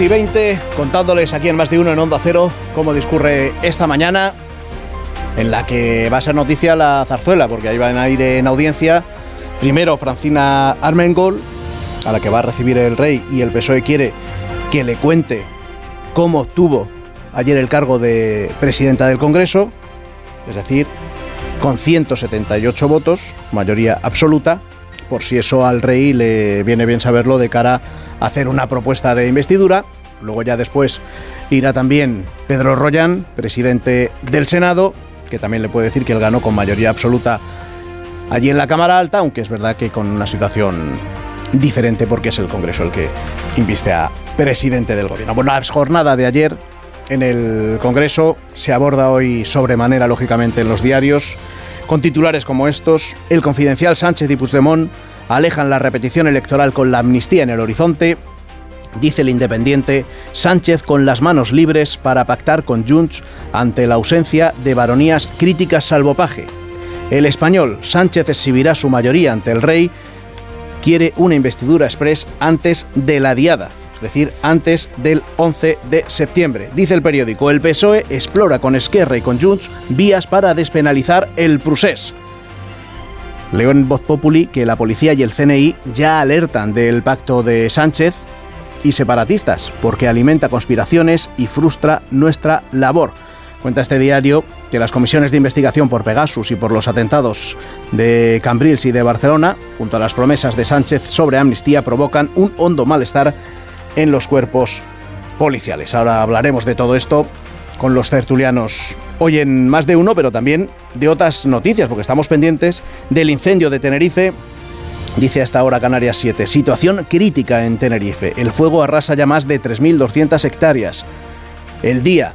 Y 20, contándoles aquí en más de uno en Onda Cero cómo discurre esta mañana, en la que va a ser noticia la zarzuela, porque ahí van a ir en audiencia. Primero Francina Armengol, a la que va a recibir el rey y el PSOE quiere que le cuente cómo obtuvo ayer el cargo de presidenta del Congreso, es decir, con 178 votos, mayoría absoluta, por si eso al rey le viene bien saberlo de cara a hacer una propuesta de investidura. Luego ya después irá también Pedro Royan, presidente del Senado, que también le puede decir que él ganó con mayoría absoluta allí en la Cámara Alta, aunque es verdad que con una situación diferente porque es el Congreso el que inviste a presidente del gobierno. Bueno, la jornada de ayer en el Congreso se aborda hoy sobremanera, lógicamente, en los diarios, con titulares como estos, el confidencial Sánchez y Puigdemont alejan la repetición electoral con la amnistía en el horizonte, dice el Independiente, Sánchez con las manos libres para pactar con Junts ante la ausencia de baronías críticas salvopaje. El español, Sánchez exhibirá su mayoría ante el rey, quiere una investidura express antes de la diada, es decir, antes del 11 de septiembre. Dice el periódico, el PSOE explora con Esquerra y con Junts vías para despenalizar el procés. Leo en Voz Populi que la policía y el CNI ya alertan del pacto de Sánchez y separatistas porque alimenta conspiraciones y frustra nuestra labor. Cuenta este diario que las comisiones de investigación por Pegasus y por los atentados de Cambrils y de Barcelona, junto a las promesas de Sánchez sobre amnistía, provocan un hondo malestar en los cuerpos policiales. Ahora hablaremos de todo esto con los tertulianos hoy en más de uno, pero también de otras noticias, porque estamos pendientes del incendio de Tenerife. Dice hasta ahora Canarias 7, situación crítica en Tenerife. El fuego arrasa ya más de 3.200 hectáreas. El día,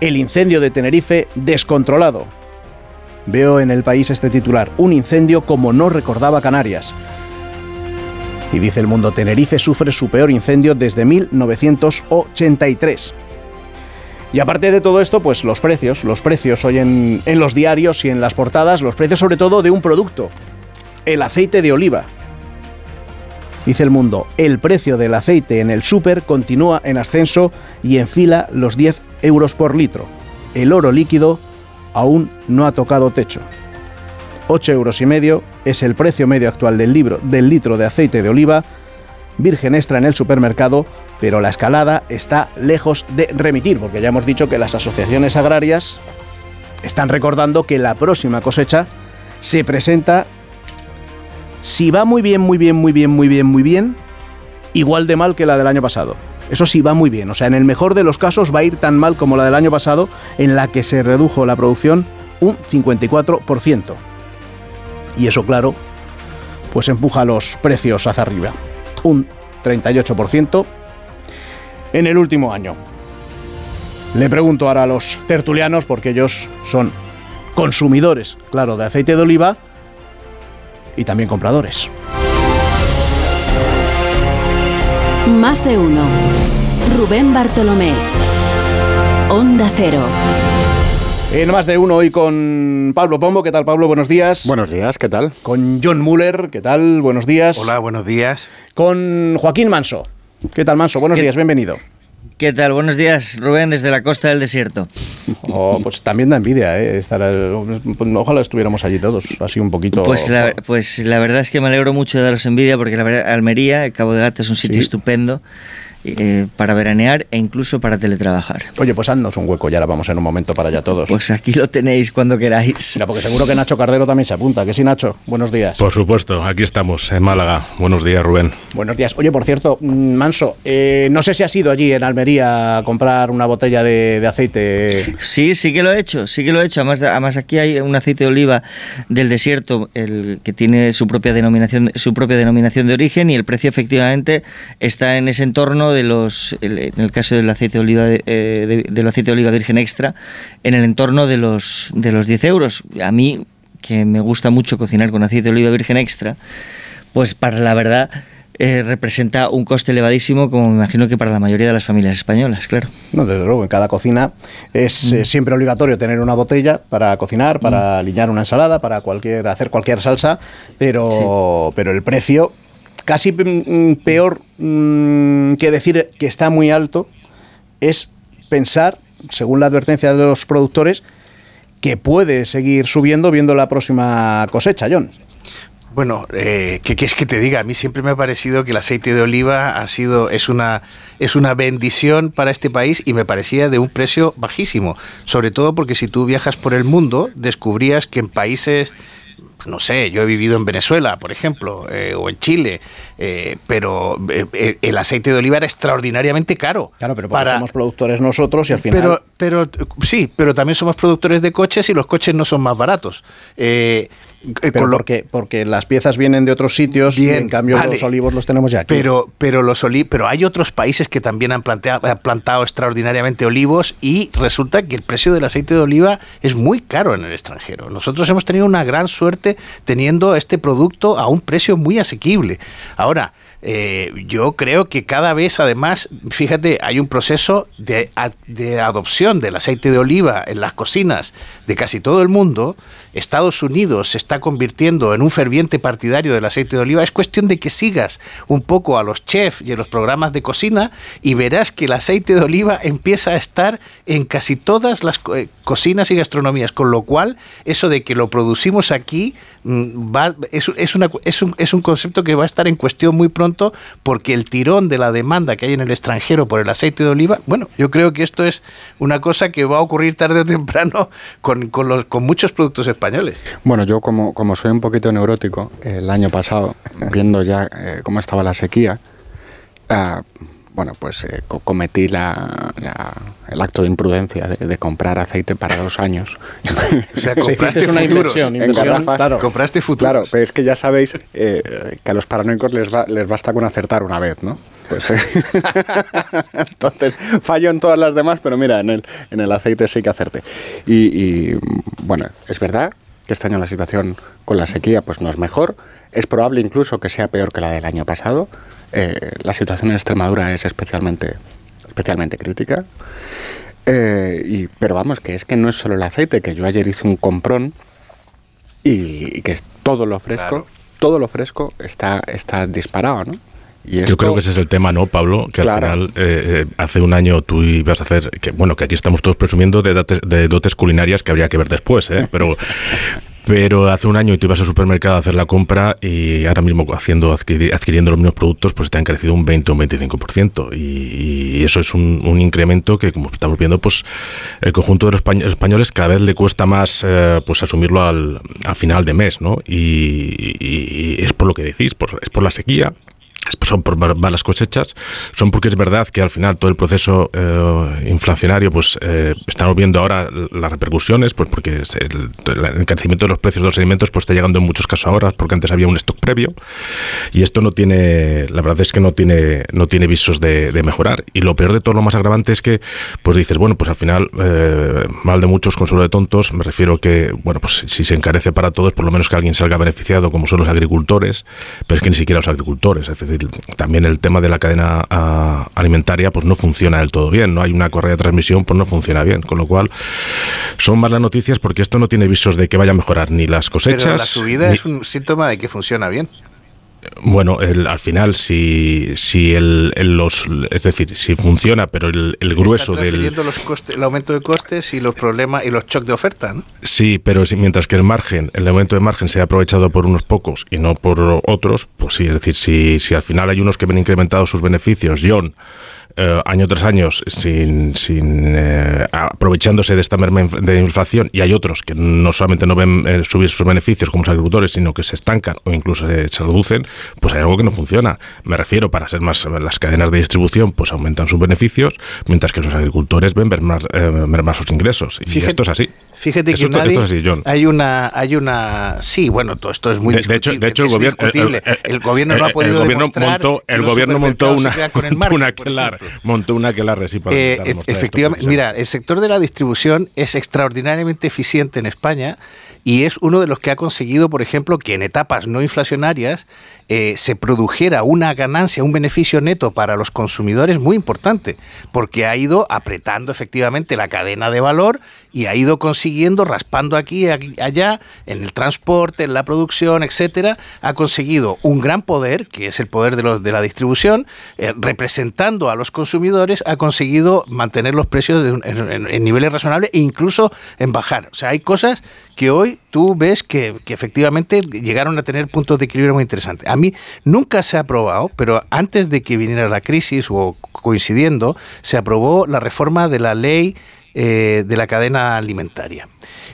el incendio de Tenerife descontrolado. Veo en el país este titular, un incendio como no recordaba Canarias. Y dice el mundo, Tenerife sufre su peor incendio desde 1983. Y aparte de todo esto, pues los precios, los precios hoy en, los diarios y en las portadas, los precios sobre todo de un producto, el aceite de oliva. Dice el mundo, el precio del aceite en el súper continúa en ascenso y enfila los 10 euros por litro. El oro líquido aún no ha tocado techo. 8 euros y medio es el precio medio actual del, libro, del litro de aceite de oliva virgen extra en el supermercado pero la escalada está lejos de remitir, porque ya hemos dicho que las asociaciones agrarias están recordando que la próxima cosecha se presenta, si va muy bien, muy bien, muy bien, muy bien, muy bien, igual de mal que la del año pasado. Eso sí va muy bien, o sea, en el mejor de los casos va a ir tan mal como la del año pasado, en la que se redujo la producción un 54%. Y eso, claro, pues empuja los precios hacia arriba. Un 38% en el último año. Le pregunto ahora a los tertulianos, porque ellos son consumidores, claro, de aceite de oliva y también compradores. Más de uno. Rubén Bartolomé. Onda Cero. En más de uno hoy con Pablo Pombo. ¿Qué tal, Pablo? Buenos días. Buenos días, ¿qué tal? Con John Muller. ¿Qué tal? Buenos días. Hola, buenos días. Con Joaquín Manso. ¿Qué tal, Manso? Buenos días, bienvenido. ¿Qué tal? Buenos días, Rubén, desde la costa del desierto. Oh, pues también da envidia, ¿eh? Estar, ojalá estuviéramos allí todos, así un poquito. Pues la, pues la verdad es que me alegro mucho de daros envidia, porque la verdad, Almería, Cabo de Gata, es un sitio estupendo. Eh, para veranear e incluso para teletrabajar. Oye, pues haznos un hueco, ya ahora vamos en un momento para allá todos. Pues aquí lo tenéis cuando queráis. Mira, porque seguro que Nacho Cardero también se apunta. Que sí, Nacho, buenos días. Por supuesto, aquí estamos, en Málaga. Buenos días, Rubén. Buenos días. Oye, por cierto, mm, Manso, eh, no sé si has ido allí en Almería a comprar una botella de, aceite. Sí, sí que lo he hecho, sí que lo he hecho. Además, además aquí hay un aceite de oliva del desierto, el que tiene su propia denominación, su propia denominación de origen y el precio efectivamente está en ese entorno de los en el caso del aceite de oliva, eh, del aceite de oliva virgen extra, en el entorno de los, de los 10 euros. A mí, que me gusta mucho cocinar con aceite de oliva virgen extra, pues para la verdad eh, representa un coste elevadísimo, como me imagino que para la mayoría de las familias españolas, claro. No, desde luego, en cada cocina es eh, mm. siempre obligatorio tener una botella para cocinar, para mm. alinear una ensalada, para cualquier, hacer cualquier salsa, pero, pero el precio casi mm, peor mm, que decir que está muy alto es pensar, según la advertencia de los productores, que puede seguir subiendo viendo la próxima cosecha, John. Bueno, eh, ¿qué quieres que te diga? A mí siempre me ha parecido que el aceite de oliva ha sido, es una, es una bendición para este país y me parecía de un precio bajísimo. Sobre todo porque si tú viajas por el mundo, descubrías que en países no sé, yo he vivido en Venezuela, por ejemplo, eh, o en Chile, eh, pero eh, el aceite de oliva era extraordinariamente caro. Claro, pero para, somos productores nosotros y al final... Pero, pero sí, pero también somos productores de coches y los coches no son más baratos. Pero porque, porque las piezas vienen de otros sitios y en cambio los olivos los tenemos ya aquí. Pero, pero, los pero hay otros países que también han, planteado, han plantado extraordinariamente olivos y resulta que el precio del aceite de oliva es muy caro en el extranjero. Nosotros hemos tenido una gran suerte teniendo este producto a un precio muy asequible. Ahora, eh, yo creo que cada vez, además, fíjate, hay un proceso de, de, adopción del aceite de oliva en las cocinas de casi todo el mundo. Estados Unidos se está convirtiendo en un ferviente partidario del aceite de oliva. Es cuestión de que sigas un poco a los chefs y a los programas de cocina y verás que el aceite de oliva empieza a estar en casi todas las eh, cocinas y gastronomías, con lo cual eso de que lo producimos aquí mm, es, es, una, es, un, es un concepto que va a estar en cuestión muy pronto porque el tirón de la demanda que hay en el extranjero por el aceite de oliva, bueno, yo creo que esto es una cosa que va a ocurrir tarde o temprano con, con, los, con muchos productos españoles. Bueno, yo como, como soy un poquito neurótico, el año pasado, viendo ya eh, cómo estaba la sequía, uh, bueno, pues eh, cometí la, el acto de imprudencia de, comprar aceite para dos años. o sea, compraste una inversión, claro. Compraste futuro. Claro, pero es que ya sabéis eh, que a los paranoicos les, les basta con acertar una vez, ¿no? Pues, eh, entonces, fallo en todas las demás, pero mira, en el, en el aceite sí que acerte. Y, y bueno, es verdad que este año la situación con la sequía pues no es mejor. Es probable incluso que sea peor que la del año pasado. Eh, la situación en Extremadura es especialmente, especialmente crítica. Eh, y, pero vamos, que es que no es solo el aceite, que yo ayer hice un comprón y, que es todo lo fresco, todo lo fresco está, está disparado, ¿no? Y Yo creo que ese es el tema, ¿no, Pablo? Que al final, eh, hace un año tú ibas a hacer, que bueno, que aquí estamos todos presumiendo de dotes, de dotes culinarias que habría que ver después, ¿eh? Pero, Pero hace un año tú ibas al supermercado a hacer la compra y ahora mismo haciendo adquiriendo los mismos productos pues te han crecido un 20 o un 25%. Y, y eso es un, incremento que, como estamos viendo, pues el conjunto de los españoles cada vez le cuesta más eh, pues asumirlo al, al, final de mes. ¿no? Y, es por lo que decís, por, es por la sequía, son por malas cosechas, son porque es verdad que al final todo el proceso eh, inflacionario, pues eh, estamos viendo ahora las repercusiones, pues porque el, el, encarecimiento de los precios de los alimentos pues está llegando en muchos casos ahora, porque antes había un stock previo y esto no tiene, la verdad es que no tiene, no tiene visos de, mejorar. Y lo peor de todo, lo más agravante es que, pues dices, bueno, pues al final, eh, mal de muchos, consuelo de tontos, me refiero que, bueno, pues si se encarece para todos, por lo menos que alguien salga beneficiado, como son los agricultores, pero es que ni siquiera los agricultores, es también el tema de la cadena uh, alimentaria pues no funciona del todo bien, no hay una correa de transmisión, pues no funciona bien, con lo cual son malas noticias porque esto no tiene visos de que vaya a mejorar ni las cosechas. Pero la subida es un síntoma de que funciona bien. Bueno, al final, si, si el, los, es decir, si funciona, pero el, el grueso del... Los costes, el aumento de costes y los problemas y los shocks de oferta, ¿no? Sí, pero si, mientras que el margen, el aumento de margen sea aprovechado por unos pocos y no por otros, pues sí, es decir, si, si al final hay unos que ven incrementados sus beneficios, John, eh, año tras año sin, sin eh, aprovechándose de esta merma de inflación y hay otros que no solamente no ven eh, subir sus beneficios como los agricultores, sino que se estancan o incluso se, reducen, pues hay algo que no funciona. Me refiero, para ser más, las cadenas de distribución pues aumentan sus beneficios, mientras que los agricultores ven ver más, sus ingresos. Y esto es así. Fíjate que hay una hay una sí, bueno, todo esto es muy de, hecho, de hecho el gobierno el, gobierno no ha podido el montó, el gobierno montó una, una montó una que la eh, efectivamente, mira, el sector de la distribución es extraordinariamente eficiente en España y es uno de los que ha conseguido, por ejemplo, que en etapas no inflacionarias eh, se produjera una ganancia, un beneficio neto para los consumidores muy importante, porque ha ido apretando efectivamente la cadena de valor y ha ido consiguiendo, raspando aquí y allá, en el transporte, en la producción, etcétera, ha conseguido un gran poder, que es el poder de, los, de la distribución, eh, representando a los consumidores, ha conseguido mantener los precios en, niveles razonables e incluso en bajar. O sea, hay cosas que hoy tú ves que, efectivamente llegaron a tener puntos de equilibrio muy interesantes. A mí nunca se ha aprobado, pero antes de que viniera la crisis o coincidiendo, se aprobó la reforma de la ley eh, de la cadena alimentaria.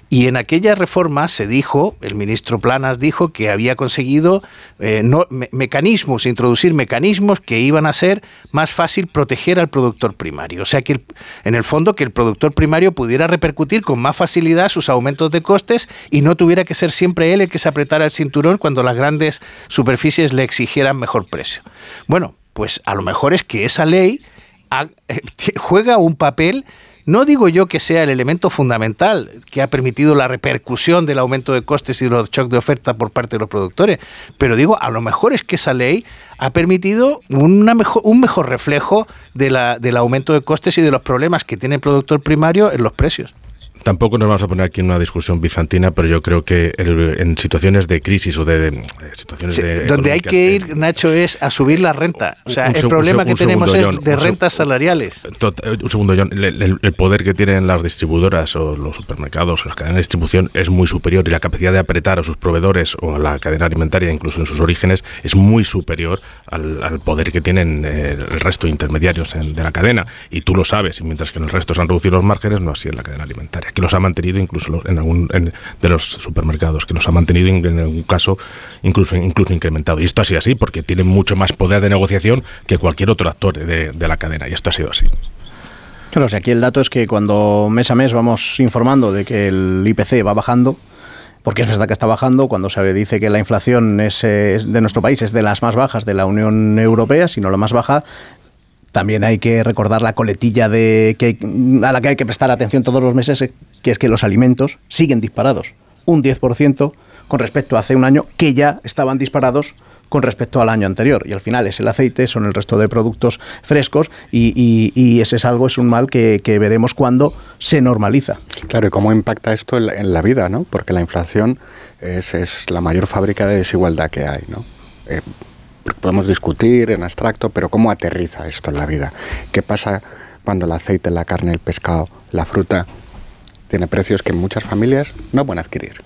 Y en aquella reforma se dijo, el ministro Planas dijo que había conseguido eh, mecanismos, introducir mecanismos que iban a ser más fácil proteger al productor primario. O sea que en el fondo que el productor primario pudiera repercutir con más facilidad sus aumentos de costes y no tuviera que ser siempre él el que se apretara el cinturón cuando las grandes superficies le exigieran mejor precio. Bueno, pues a lo mejor es que esa ley juega un papel no digo yo que sea el elemento fundamental que ha permitido la repercusión del aumento de costes y los shocks de oferta por parte de los productores, pero digo, a lo mejor es que esa ley ha permitido una mejor, un mejor reflejo de la, del aumento de costes y de los problemas que tiene el productor primario en los precios. Tampoco nos vamos a poner aquí en una discusión bizantina, pero yo creo que en situaciones de crisis o de, eh, situaciones de donde hay que ir, Nacho, es a subir la renta. O sea, el problema que tenemos es de rentas salariales. Eh, un segundo, John. El, poder que tienen las distribuidoras o los supermercados las cadenas de distribución es muy superior y la capacidad de apretar a sus proveedores o a la cadena alimentaria, incluso en sus orígenes, es muy superior al, poder que tienen eh, el resto de intermediarios de la cadena. Y tú lo sabes, y mientras que en el resto se han reducido los márgenes, no así en la cadena alimentaria que los ha mantenido incluso en algún de los supermercados, que los ha mantenido en, algún caso incluso, incluso incrementado. Y esto ha sido así porque tiene mucho más poder de negociación que cualquier otro actor de, la cadena. Y esto ha sido así. Claro, o aquí el dato es que cuando mes a mes vamos informando de que el IPC va bajando, porque es verdad que está bajando, cuando se dice que la inflación es, de nuestro país es de las más bajas de la Unión Europea, si no la más baja, también hay que recordar la coletilla de que, a la que hay que prestar atención todos los meses, eh, que es que los alimentos siguen disparados. Un 10% con respecto a hace un año, que ya estaban disparados con respecto al año anterior. Y al final es el aceite, son el resto de productos frescos y, ese es algo, es un mal que, veremos cuando se normaliza. Claro, y cómo impacta esto en la, vida, ¿no? Porque la inflación es, la mayor fábrica de desigualdad que hay, ¿no? Eh, podemos discutir en abstracto, pero ¿cómo aterriza esto en la vida? ¿Qué pasa cuando el aceite, la carne, el pescado, la fruta tiene precios que muchas familias no pueden adquirir?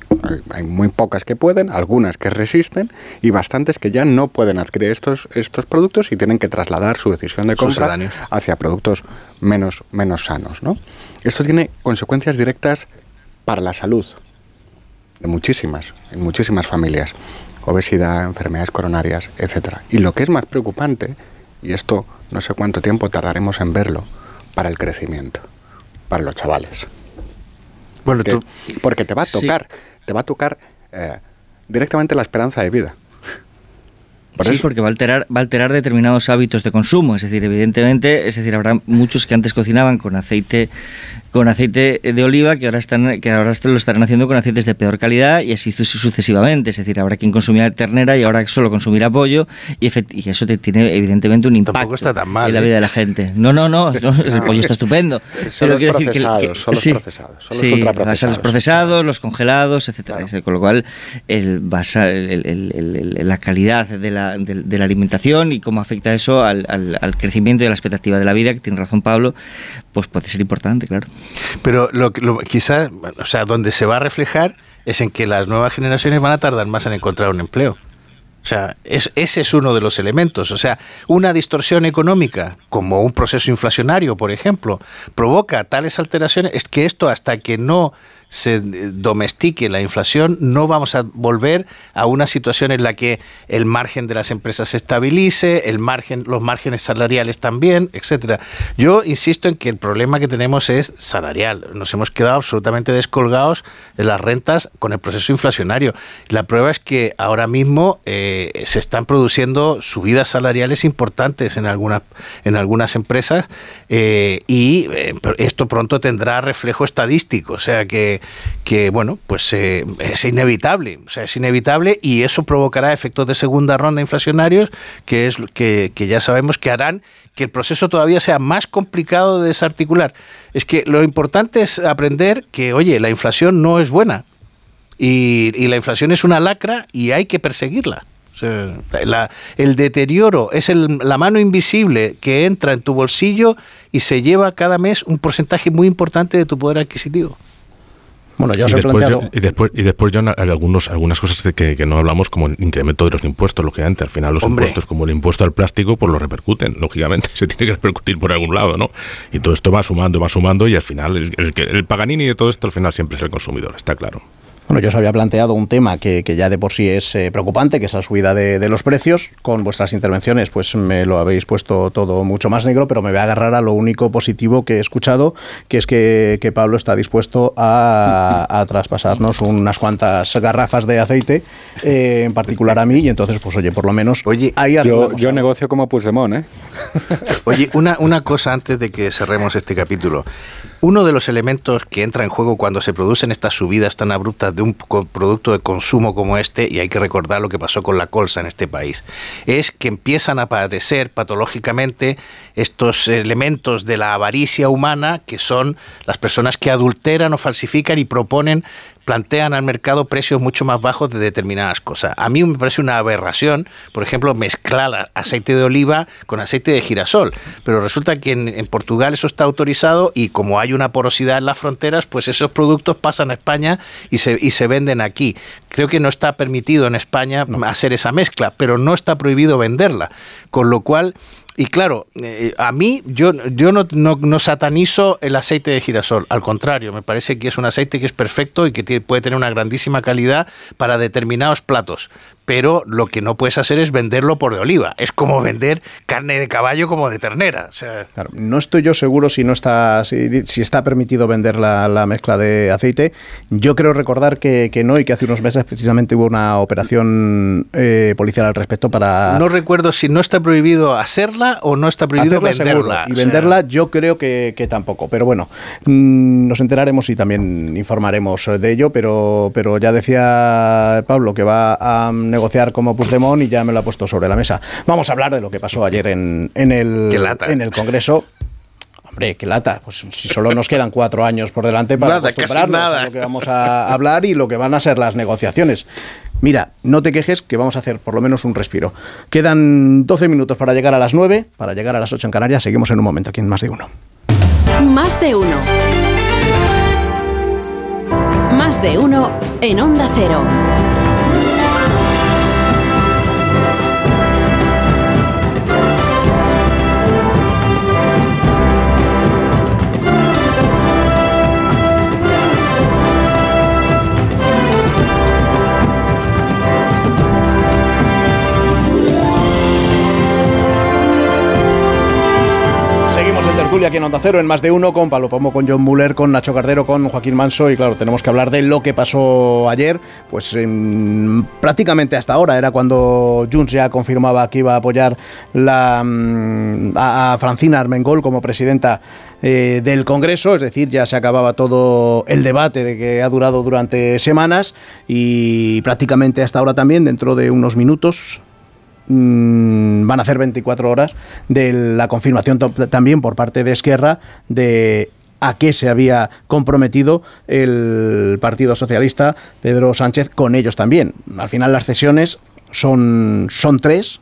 Hay, muy pocas que pueden, algunas que resisten y bastantes que ya no pueden adquirir estos, estos productos y tienen que trasladar su decisión de compra hacia productos menos, menos sanos. ¿no? Esto tiene consecuencias directas para la salud de muchísimas, en muchísimas familias obesidad, enfermedades coronarias, etc. Y lo que es más preocupante, y esto no sé cuánto tiempo tardaremos en verlo, para el crecimiento, para los chavales. Bueno, porque, porque te va a tocar, te va a tocar eh, directamente la esperanza de vida. sí, porque va a alterar, va a alterar determinados hábitos de consumo. Es decir, evidentemente, es decir, habrá muchos que antes cocinaban con aceite con aceite de oliva que ahora están que ahora lo estarán haciendo con aceites de peor calidad y así sucesivamente. Es decir habrá quien consumía ternera y ahora solo consumirá pollo y, y eso te tiene evidentemente un impacto está tan mal, en la vida de la ¿eh? gente. No no no, el pollo está estupendo. Son los procesados son los procesados son los ultraprocesados. los procesados los congelados etcétera con lo cual el, basa, el, la calidad de la de, la alimentación y cómo afecta eso al, al, crecimiento y a la expectativa de la vida, que tiene razón Pablo, pues puede ser importante, claro. Pero lo, lo quizás, o sea, donde se va a reflejar es en que las nuevas generaciones van a tardar más en encontrar un empleo. O sea, ese es uno de los elementos. O sea, una distorsión económica, como un proceso inflacionario, por ejemplo, provoca tales alteraciones, es que esto hasta que no se domestique la inflación, no vamos a volver a una situación en la que el margen de las empresas se estabilice, el margen, los márgenes salariales también, etcétera. Yo insisto en que el problema que tenemos es salarial. Nos hemos quedado absolutamente descolgados de las rentas con el proceso inflacionario. La prueba es que ahora mismo eh, se están produciendo subidas salariales importantes en algunas en algunas empresas eh, y eh, esto pronto tendrá reflejo estadístico, o sea que que, bueno, pues eh, es inevitable, o sea, es inevitable y eso provocará efectos de segunda ronda inflacionarios que, es, que, que ya sabemos que harán que el proceso todavía sea más complicado de desarticular. Es que lo importante es aprender que, oye, la inflación no es buena y, y la inflación es una lacra y hay que perseguirla. el deterioro es la mano invisible que entra en tu bolsillo y se lleva cada mes un porcentaje muy importante de tu poder adquisitivo. Bueno, yo os he planteado... y, después, y después yo algunos, algunas cosas que, que, no hablamos, como el incremento de los impuestos, lógicamente. Al final los impuestos, como el impuesto al plástico, pues lo repercuten, lógicamente. Se tiene que repercutir por algún lado, ¿no? Y todo esto va sumando, va sumando y al final el, el, el Paganini de todo esto al final siempre es el consumidor, está claro. Bueno, yo os había planteado un tema que, ya de por sí es eh, preocupante, que es la subida de, los precios. Con vuestras intervenciones, pues me lo habéis puesto todo mucho más negro, pero me voy a agarrar a lo único positivo que he escuchado, que es que, Pablo está dispuesto a, traspasarnos unas cuantas garrafas de aceite, eh, en particular a mí, y entonces, pues oye, por lo menos... Oye, ahí yo, yo negocio como Puigdemont, ¿eh? oye, una, una cosa antes de que cerremos este capítulo. Uno de los elementos que entra en juego cuando se producen estas subidas tan abruptas de un producto de consumo como este, y hay que recordar lo que pasó con la colza en este país, es que empiezan a aparecer patológicamente estos elementos de la avaricia humana, que son las personas que adulteran o falsifican y proponen plantean al mercado precios mucho más bajos de determinadas cosas. A mí me parece una aberración, por ejemplo, mezclar aceite de oliva con aceite de girasol, pero resulta que en, Portugal eso está autorizado y como hay una porosidad en las fronteras, pues esos productos pasan a España y se, y se venden aquí. Creo que no está permitido en España hacer esa mezcla, pero no está prohibido venderla, con lo cual y claro, eh, a mí yo, yo no, no, satanizo el aceite de girasol, al contrario, me parece que es un aceite que es perfecto y que puede tener una grandísima calidad para determinados platos pero lo que no puedes hacer es venderlo por de oliva. Es como vender carne de caballo como de ternera. no estoy yo seguro si no está si, está permitido vender la, mezcla de aceite. Yo creo recordar que, no y que hace unos meses precisamente hubo una operación eh, policial al respecto para... No recuerdo si no está prohibido hacerla o no está prohibido venderla. Y venderla yo creo que, tampoco. Pero bueno, mm, nos enteraremos y también informaremos de ello. Pero, pero ya decía Pablo que va a negociar como Puigdemont y ya me lo ha puesto sobre la mesa. Vamos a hablar de lo que pasó ayer en, en, el, en el Congreso. Hombre, qué lata. Pues si solo nos quedan cuatro años por delante para acostumbrarnos a lo que vamos a hablar y lo que van a ser las negociaciones. Mira, no te quejes que vamos a hacer por lo menos un respiro. Quedan 12 minutos para llegar a las 9, para llegar a las 8 en Canarias. Seguimos en un momento aquí en Más de Uno. Más de Uno. Más de Uno en Onda Cero. Tertulia aquí en Onda Cero, en más de uno, con Pablo Pomo, con John Muller, con Nacho Cardero, con Joaquín Manso. Y claro, tenemos que hablar de lo que pasó ayer. Pues prácticamente hasta ahora era cuando Junts ya confirmaba que iba a apoyar mm, a, Francina Armengol como presidenta eh, del Congreso, es decir, ya se acababa todo el debate de que ha durado durante semanas y prácticamente hasta ahora también, dentro de unos minutos, Mm, van a hacer 24 horas de la confirmación también por parte de Esquerra de a qué se había comprometido el Partido Socialista, Pedro Sánchez, con ellos también. Al final las cesiones son, son tres,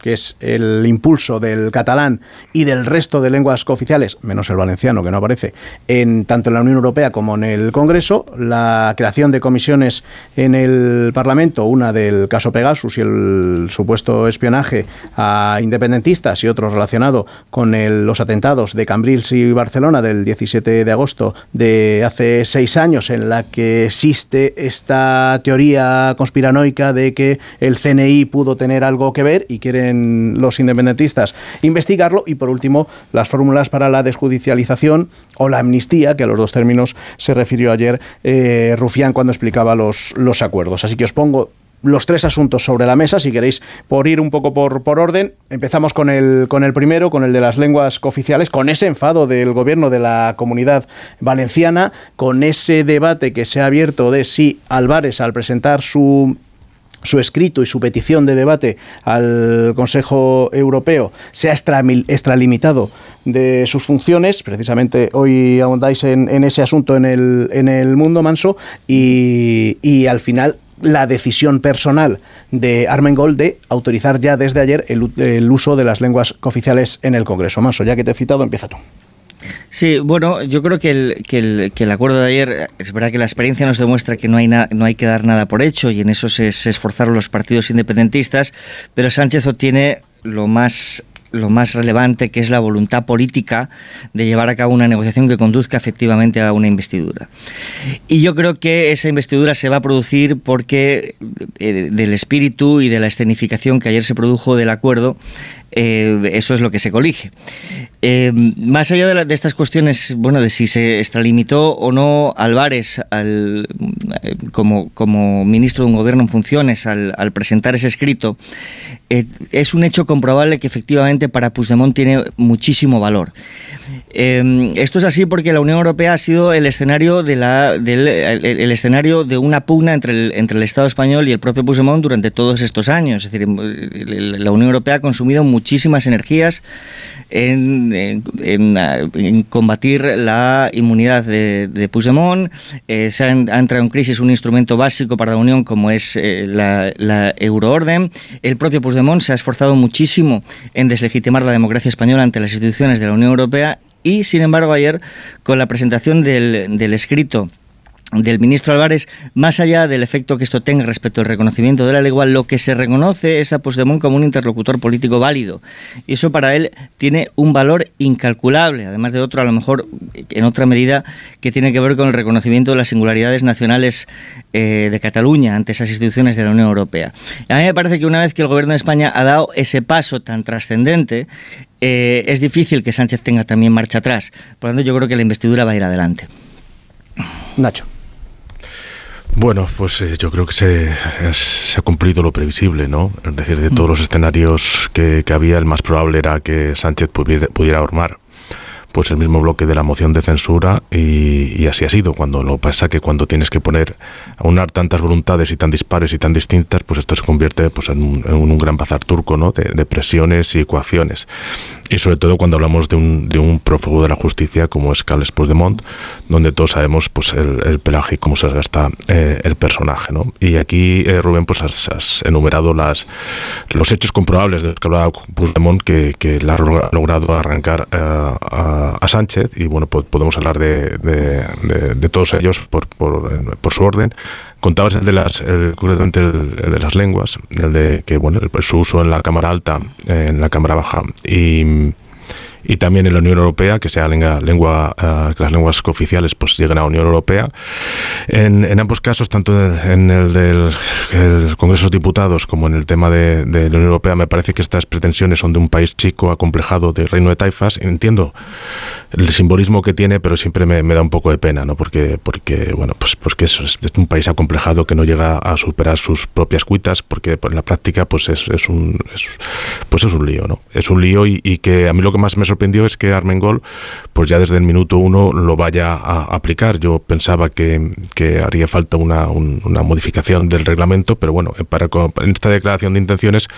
que es el impulso del catalán y del resto de lenguas cooficiales, menos el valenciano que no aparece, en tanto en la Unión Europea como en el Congreso, la creación de comisiones en el Parlamento, una del caso Pegasus y el supuesto espionaje a independentistas y otro relacionado con los atentados de Cambrils y Barcelona del 17 de agosto de hace seis años, en la que existe esta teoría conspiranoica de que el CNI pudo tener algo que ver y quieren los independentistas investigarlo. Y por último, las fórmulas para la desjudicialización o la amnistía, que a los dos términos se refirió ayer eh, Rufián cuando explicaba los, los acuerdos. Así que os pongo los tres asuntos sobre la mesa, si queréis, por ir un poco por, por orden. Empezamos con el, con el primero, con el de las lenguas cooficiales, con ese enfado del gobierno de la comunidad valenciana, con ese debate que se ha abierto de si Álvarez, al presentar su su escrito y su petición de debate al Consejo Europeo se ha extralimitado de sus funciones. Precisamente hoy ahondáis en, en ese asunto en el, en el mundo manso y, al final la decisión personal de Armengol de autorizar ya desde ayer el, el uso de las lenguas oficiales en el Congreso. Manso, ya que te he citado, empieza tú. Sí, bueno, yo creo que el, que el, que el acuerdo de ayer, es verdad que la experiencia nos demuestra que no hay, no hay que dar nada por hecho y en eso se, se esforzaron los partidos independentistas, pero Sánchez obtiene lo más lo más relevante, que es la voluntad política de llevar a cabo una negociación que conduzca efectivamente a una investidura. Y yo creo que esa investidura se va a producir porque eh, del espíritu y de la escenificación que ayer se produjo del acuerdo, eh, eso es lo que se colige. Eh, más allá de, estas cuestiones, bueno, de si se extralimitó o no Álvarez al, eh, como, como, ministro de un gobierno en funciones al, al presentar ese escrito, es un hecho comprobable que efectivamente para Puigdemont tiene muchísimo valor. esto es así porque la Unión Europea ha sido el escenario de la, del, el, escenario de una pugna entre el, entre el Estado español y el propio Puigdemont durante todos estos años. Es decir, la Unión Europea ha consumido muchísimas energías en, combatir la inmunidad de, de Puigdemont. Eh, se ha, entrado en crisis un instrumento básico para la Unión como es eh, la, euroorden. El propio Puigdemont se ha esforzado muchísimo en deslegitimar la democracia española ante las instituciones de la Unión Europea y, sin embargo, ayer, con la presentación del escrito del ministro Álvarez, más allá del efecto que esto tenga respecto al reconocimiento de la lengua, lo que se reconoce es a Puigdemont como un interlocutor político válido. Y eso para él tiene un valor incalculable, además de otro, a lo mejor en otra medida, que tiene que ver con el reconocimiento de las singularidades nacionales eh, de Cataluña ante esas instituciones de la Unión Europea. a mí me parece que una vez que el gobierno de España ha dado ese paso tan trascendente, eh, es difícil que Sánchez tenga también marcha atrás. Por lo tanto, yo creo que la investidura va a ir adelante. Nacho. Bueno, pues eh, yo creo que se, se, ha cumplido lo previsible, ¿no? Es decir, de todos los escenarios que, que había, el más probable era que Sánchez pudiera, pudiera armar pues el mismo bloque de la moción de censura y, así ha sido. Cuando lo pasa que cuando tienes que poner a unar tantas voluntades y tan dispares y tan distintas, pues esto se convierte pues en un, gran bazar turco, ¿no? De, de, presiones y ecuaciones. Y sobre todo cuando hablamos de un, de un prófugo de la justicia como es Carles Puigdemont, donde todos sabemos pues el, el pelaje y cómo se gasta eh, el personaje, ¿no? Y aquí, eh, Rubén, pues has, has, enumerado las, los hechos comprobables de los que hablaba Puigdemont que, que la ha logrado arrancar eh, a a, Sánchez y bueno, podemos hablar de, de, todos ellos por, por, su orden. Contabas el de las, el, el de las lenguas, el de que bueno, el, su uso en la cámara alta, en la cámara baja y y también en la Unión Europea, que sea lengua, lengua uh, que las lenguas oficiales pues lleguen a la Unión Europea. En, en ambos casos, tanto en el del el Congreso de Diputados como en el tema de, de, la Unión Europea, me parece que estas pretensiones son de un país chico, acomplejado, del reino de taifas. Entiendo el simbolismo que tiene, pero siempre me, me da un poco de pena, ¿no? Porque, porque bueno, pues porque es, es, un país acomplejado que no llega a superar sus propias cuitas, porque en la práctica pues es, es un es, pues es un lío, ¿no? Es un lío y, y que a mí lo que más me sorprendió es que Armengol, pues ya desde el minuto uno lo vaya a aplicar. Yo pensaba que, haría falta una, modificación del reglamento, pero bueno, para, en esta declaración de intenciones,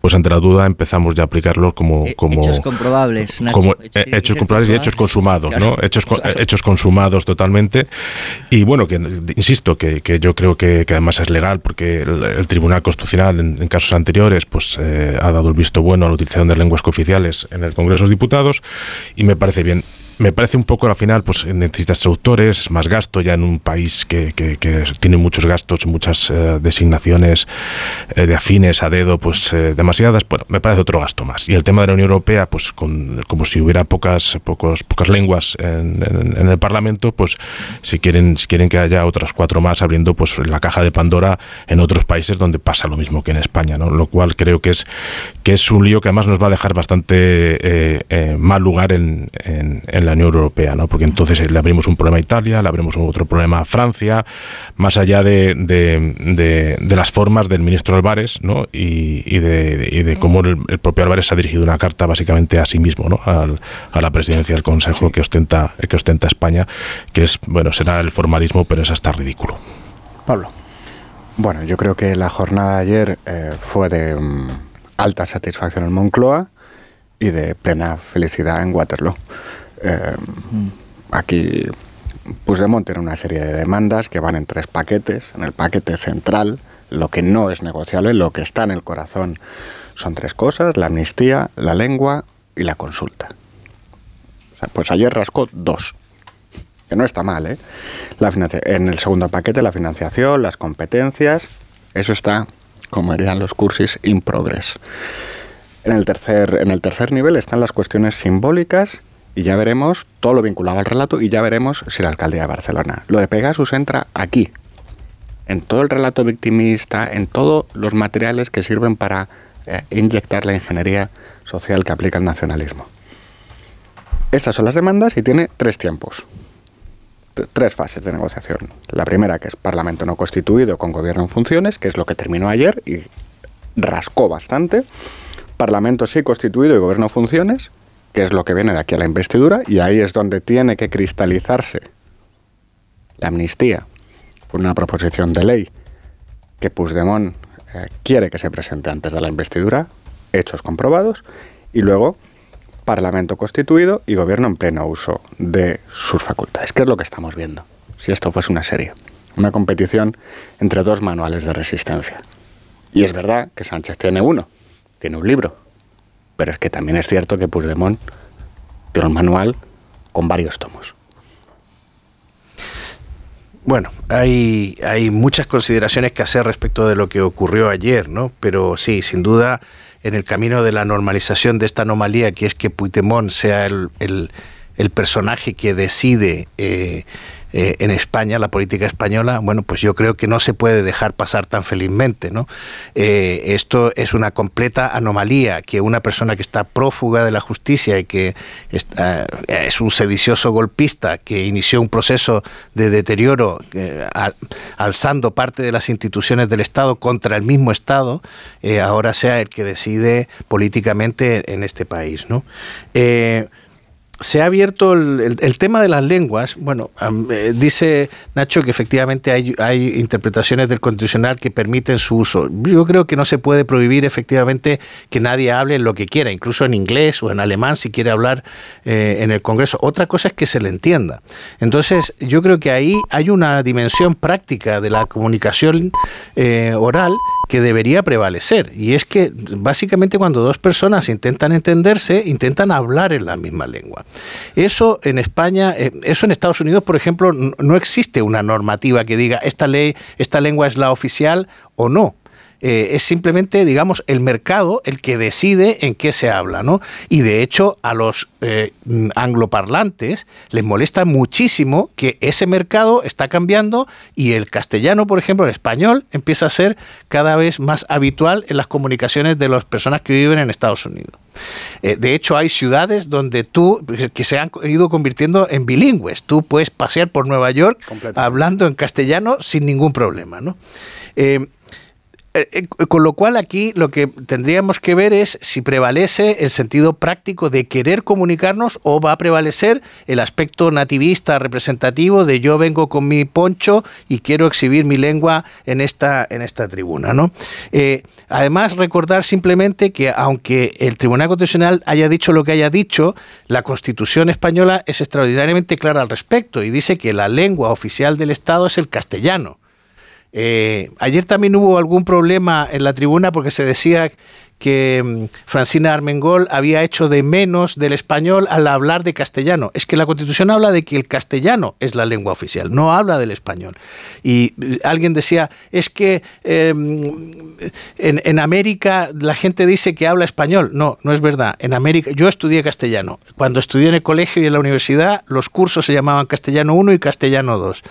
pues ante la duda empezamos ya a aplicarlo como... Eh, como hechos comprobables, Como hechos, comprobables y hechos consumados, ¿no? Hechos, hechos consumados totalmente. Y bueno, que insisto, que, yo creo que, además es legal, porque el, Tribunal Constitucional en, casos anteriores pues eh, ha dado el visto bueno a la utilización de lenguas cooficiales en el Congreso de Diputados y me parece bien me parece un poco al final, pues necesitas traductores, más gasto ya en un país que, que, tiene muchos gastos muchas eh, designaciones eh, de afines a dedo, pues eh, demasiadas. Bueno, me parece otro gasto más. Y el tema de la Unión Europea, pues con, como si hubiera pocas, pocos, pocas lenguas en, el Parlamento, pues si quieren, si quieren que haya otras cuatro más abriendo pues la caja de Pandora en otros países donde pasa lo mismo que en España, ¿no? Lo cual creo que es que es un lío que además nos va a dejar bastante mal lugar en, en la Unión Europea, ¿no? porque entonces le abrimos un problema a Italia, le abrimos otro problema a Francia, más allá de, de, las formas del ministro Álvarez ¿no? y, de, cómo el, propio Álvarez ha dirigido una carta básicamente a sí mismo, ¿no? a, la presidencia del Consejo que, ostenta, que ostenta España, que es, bueno, será el formalismo, pero es hasta ridículo. Pablo. Bueno, yo creo que la jornada de ayer eh, fue de mm, alta satisfacción en Moncloa y de plena felicidad en Waterloo. Eh, aquí Puigdemont tiene una serie de demandas que van en tres paquetes. En el paquete central, lo que no es negociable, lo que está en el corazón, son tres cosas, la amnistía, la lengua y la consulta. pues ayer rascó dos, que no está mal, ¿eh? La en el segundo paquete, la financiación, las competencias, eso está, como dirían los cursis, in progress. En el tercer, en el tercer nivel están las cuestiones simbólicas y ya veremos todo lo vinculado al relato y ya veremos si la alcaldía de Barcelona. Lo de Pegasus entra aquí, en todo el relato victimista, en todos los materiales que sirven para eh, inyectar la ingeniería social que aplica el nacionalismo. Estas son las demandas y tiene tres tiempos, tres fases de negociación. La primera, que es Parlamento no constituido con gobierno en funciones, que es lo que terminó ayer y rascó bastante. Parlamento sí constituido y gobierno en funciones, que es lo que viene de aquí a la investidura, y ahí es donde tiene que cristalizarse la amnistía por una proposición de ley que Puigdemont eh, quiere que se presente antes de la investidura, hechos comprobados, y luego Parlamento constituido y gobierno en pleno uso de sus facultades, que es lo que estamos viendo, si esto fuese una serie, una competición entre dos manuales de resistencia. Y es verdad que Sánchez tiene uno, tiene un libro, pero es que también es cierto que Puigdemont tiene un manual con varios tomos. Bueno, hay, hay muchas consideraciones que hacer respecto de lo que ocurrió ayer, ¿no? Pero sí, sin duda, en el camino de la normalización de esta anomalía, que es que Puigdemont sea el, el, personaje que decide eh, eh, en España, la política española, bueno, pues yo creo que no se puede dejar pasar tan felizmente. Eh, esto es una completa anomalía, que una persona que está prófuga de la justicia y que es un sedicioso golpista que inició un proceso de deterioro eh, alzando parte de las instituciones del Estado contra el mismo Estado, ahora sea el que decide políticamente en este país. Se ha abierto el, tema de las lenguas. Bueno, eh, dice Nacho que efectivamente hay, hay, interpretaciones del constitucional que permiten su uso. Yo creo que no se puede prohibir efectivamente que nadie hable lo que quiera, incluso en inglés o en alemán si quiere hablar eh, en el Congreso. Otra cosa es que se le entienda. Entonces, yo creo que ahí hay una dimensión práctica de la comunicación eh, oral que debería prevalecer. Y es que básicamente cuando dos personas intentan entenderse, intentan hablar en la misma lengua. Eso en España, eh, eso en Estados Unidos, por ejemplo, no existe una normativa que diga esta ley, esta lengua es la oficial o no. Eh, es simplemente, digamos, el mercado el que decide en qué se habla, ¿no? Y de hecho, a los eh, angloparlantes les molesta muchísimo que ese mercado está cambiando y el castellano, por ejemplo, el español, empieza a ser cada vez más habitual en las comunicaciones de las personas que viven en Estados Unidos. Eh, de hecho, hay ciudades donde tú, que se han ido convirtiendo en bilingües. Tú puedes pasear por Nueva York hablando en castellano sin ningún problema, ¿no? eh, eh, con lo cual aquí lo que tendríamos que ver es si prevalece el sentido práctico de querer comunicarnos o va a prevalecer el aspecto nativista representativo de yo vengo con mi poncho y quiero exhibir mi lengua en esta, en esta tribuna. ¿no? Eh, además, recordar simplemente que aunque el Tribunal Constitucional haya dicho lo que haya dicho, la Constitución española es extraordinariamente clara al respecto y dice que la lengua oficial del Estado es el castellano. Eh, ayer también hubo algún problema en la tribuna porque se decía que mm, Francina Armengol había hecho de menos del español al hablar de castellano. Es que la Constitución habla de que el castellano es la lengua oficial, no habla del español. Y eh, alguien decía, es que em, en, América la gente dice que habla español. No, no es verdad. En América, yo estudié castellano. Cuando estudié en el colegio y en la universidad, los cursos se llamaban castellano 1 y castellano 2.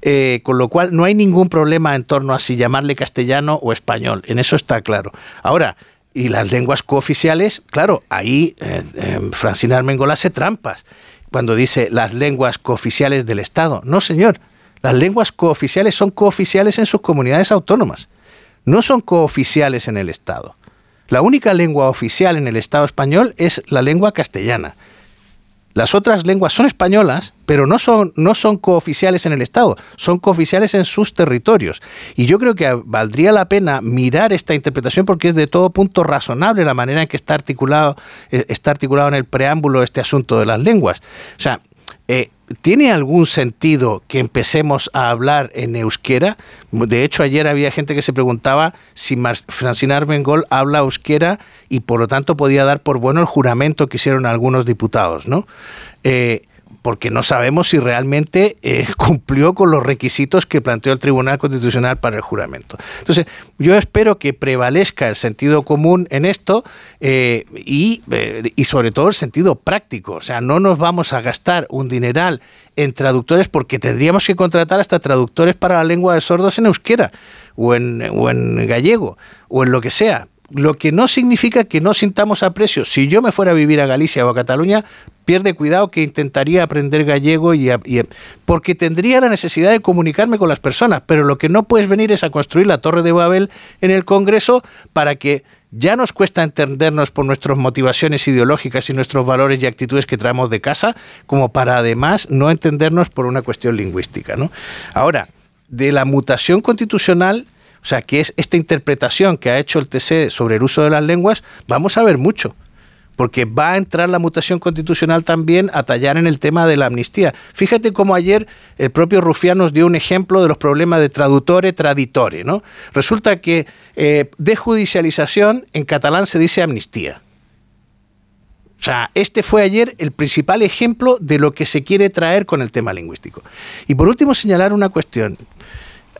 Eh, con lo cual no hay ningún problema en torno a si llamarle castellano o español. En eso está claro. Ahora, y las lenguas cooficiales, claro, ahí eh, eh, Francina Armengol hace trampas cuando dice las lenguas cooficiales del Estado. No, señor, las lenguas cooficiales son cooficiales en sus comunidades autónomas, no son cooficiales en el Estado. La única lengua oficial en el Estado español es la lengua castellana. Las otras lenguas son españolas, pero no son, no son cooficiales en el Estado, son cooficiales en sus territorios. Y yo creo que valdría la pena mirar esta interpretación porque es de todo punto razonable la manera en que está articulado, eh, está articulado en el preámbulo este asunto de las lenguas. O sea, eh, ¿Tiene algún sentido que empecemos a hablar en euskera? De hecho, ayer había gente que se preguntaba si Francina Armengol habla euskera y por lo tanto podía dar por bueno el juramento que hicieron algunos diputados, ¿no? Eh, porque no sabemos si realmente eh, cumplió con los requisitos que planteó el Tribunal Constitucional para el juramento. Entonces, yo espero que prevalezca el sentido común en esto eh, y, eh, y sobre todo el sentido práctico. O sea, no nos vamos a gastar un dineral en traductores porque tendríamos que contratar hasta traductores para la lengua de sordos en euskera o en, o en gallego o en lo que sea lo que no significa que no sintamos aprecio. Si yo me fuera a vivir a Galicia o a Cataluña, pierde cuidado que intentaría aprender gallego y, porque tendría la necesidad de comunicarme con las personas, pero lo que no puedes venir es a construir la Torre de Babel en el Congreso para que ya nos cuesta entendernos por nuestras motivaciones ideológicas y nuestros valores y actitudes que traemos de casa, como para además no entendernos por una cuestión lingüística. ¿no? Ahora, de la mutación constitucional o sea, que es esta interpretación que ha hecho el TC sobre el uso de las lenguas, vamos a ver mucho porque va a entrar la mutación constitucional también a tallar en el tema de la amnistía. Fíjate cómo ayer el propio Rufián nos dio un ejemplo de los problemas de traductore, traditore. ¿no? Resulta que eh, de judicialización en catalán se dice amnistía. O sea, este fue ayer el principal ejemplo de lo que se quiere traer con el tema lingüístico. Y por último, señalar una cuestión.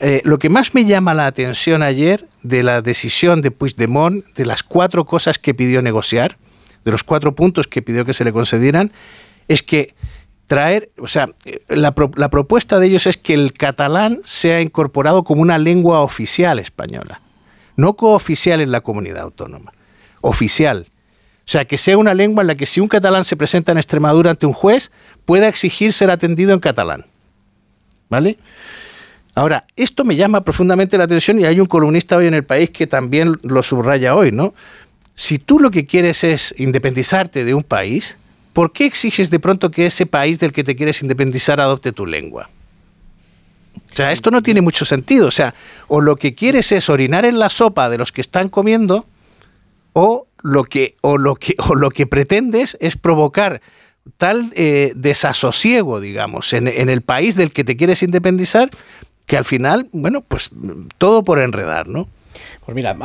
Eh, lo que más me llama la atención ayer de la decisión de Puigdemont, de las cuatro cosas que pidió negociar, de los cuatro puntos que pidió que se le concedieran, es que traer, o sea, la, la propuesta de ellos es que el catalán sea incorporado como una lengua oficial española, no cooficial en la comunidad autónoma, oficial. O sea, que sea una lengua en la que si un catalán se presenta en Extremadura ante un juez, pueda exigir ser atendido en catalán. ¿Vale? Ahora, esto me llama profundamente la atención y hay un columnista hoy en el país que también lo subraya hoy, ¿no? Si tú lo que quieres es independizarte de un país, ¿por qué exiges de pronto que ese país del que te quieres independizar adopte tu lengua? O sea, esto no tiene mucho sentido. O sea, o lo que quieres es orinar en la sopa de los que están comiendo, o lo que, o lo que, o lo que pretendes es provocar tal eh, desasosiego, digamos, en, en, el país del que te quieres independizar, que al final, bueno, pues todo por enredar, ¿no? Pues mira,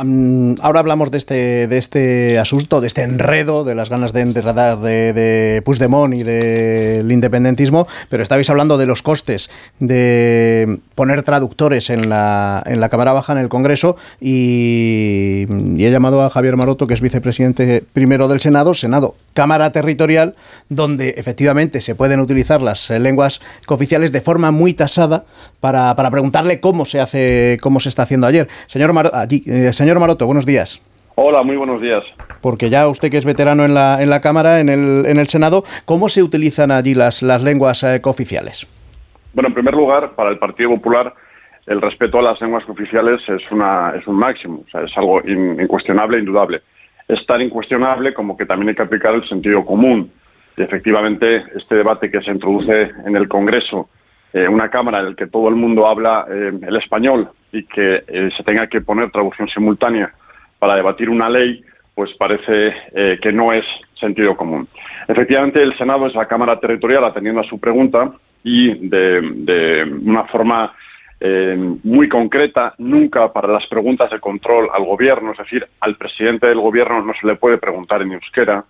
ahora hablamos de este, de este asunto, de este enredo, de las ganas de enredar de, de Puigdemont y del independentismo, pero estabais hablando de los costes de poner traductores en la, en la Cámara Baja, en el Congreso, y, he llamado a Javier Maroto, que es vicepresidente primero del Senado, Senado, Cámara Territorial, donde efectivamente se pueden utilizar las lenguas cooficiales de forma muy tasada para, para preguntarle cómo se hace, cómo se está haciendo ayer. Señor Maroto, allí, eh, señor Maroto, buenos días. Hola, muy buenos días. Porque ya usted que es veterano en la, en la Cámara, en el, en el Senado, ¿cómo se utilizan allí las, las lenguas eh, cooficiales? Bueno, en primer lugar, para el Partido Popular, el respeto a las lenguas oficiales es, una, es un máximo, o sea, es algo incuestionable, indudable. Es tan incuestionable como que también hay que aplicar el sentido común. Y efectivamente, este debate que se introduce en el Congreso, eh, una Cámara en la que todo el mundo habla eh, el español y que eh, se tenga que poner traducción simultánea para debatir una ley, pues parece que no es sentido común. Efectivamente, el Senado es la Cámara Territorial atendiendo a su pregunta y de, una forma eh, muy concreta, nunca para las preguntas de control al gobierno, es decir, al presidente del gobierno no se le puede preguntar en euskera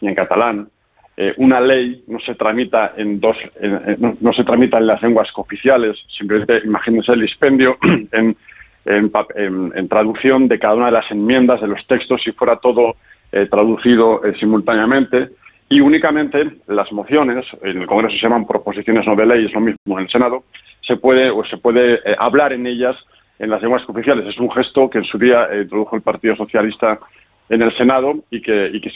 ni en catalán. Eh, una ley no se tramita en dos, no, se tramita en las lenguas oficiales. Simplemente imagínense el dispendio en, en, traducción de cada una de las enmiendas de los textos si fuera todo eh, traducido simultáneamente y únicamente las mociones, en el Congreso se llaman proposiciones no de ley, es lo mismo en el Senado, se puede o se puede eh, hablar en ellas en las lenguas oficiales. Es un gesto que en su día eh, introdujo el Partido Socialista en el Senado y que, y que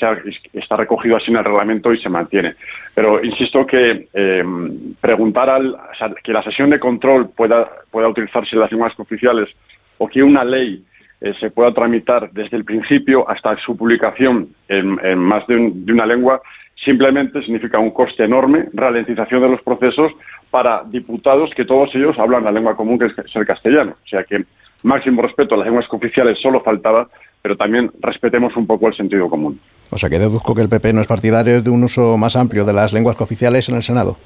está recogido así en el reglamento y se mantiene. Pero insisto que em, preguntar al, que la sesión de control pueda, pueda utilizarse en las lenguas oficiales o que una ley eh, se pueda tramitar desde el principio hasta su publicación en, más de, una lengua simplemente significa un coste enorme, ralentización de los procesos para diputados que todos ellos hablan la lengua común que es el castellano. O sea que máximo respeto a las lenguas oficiales solo faltaba, pero también respetemos un poco el sentido común. O sea que deduzco que el PP no es partidario de un uso más amplio de las lenguas oficiales en el Senado.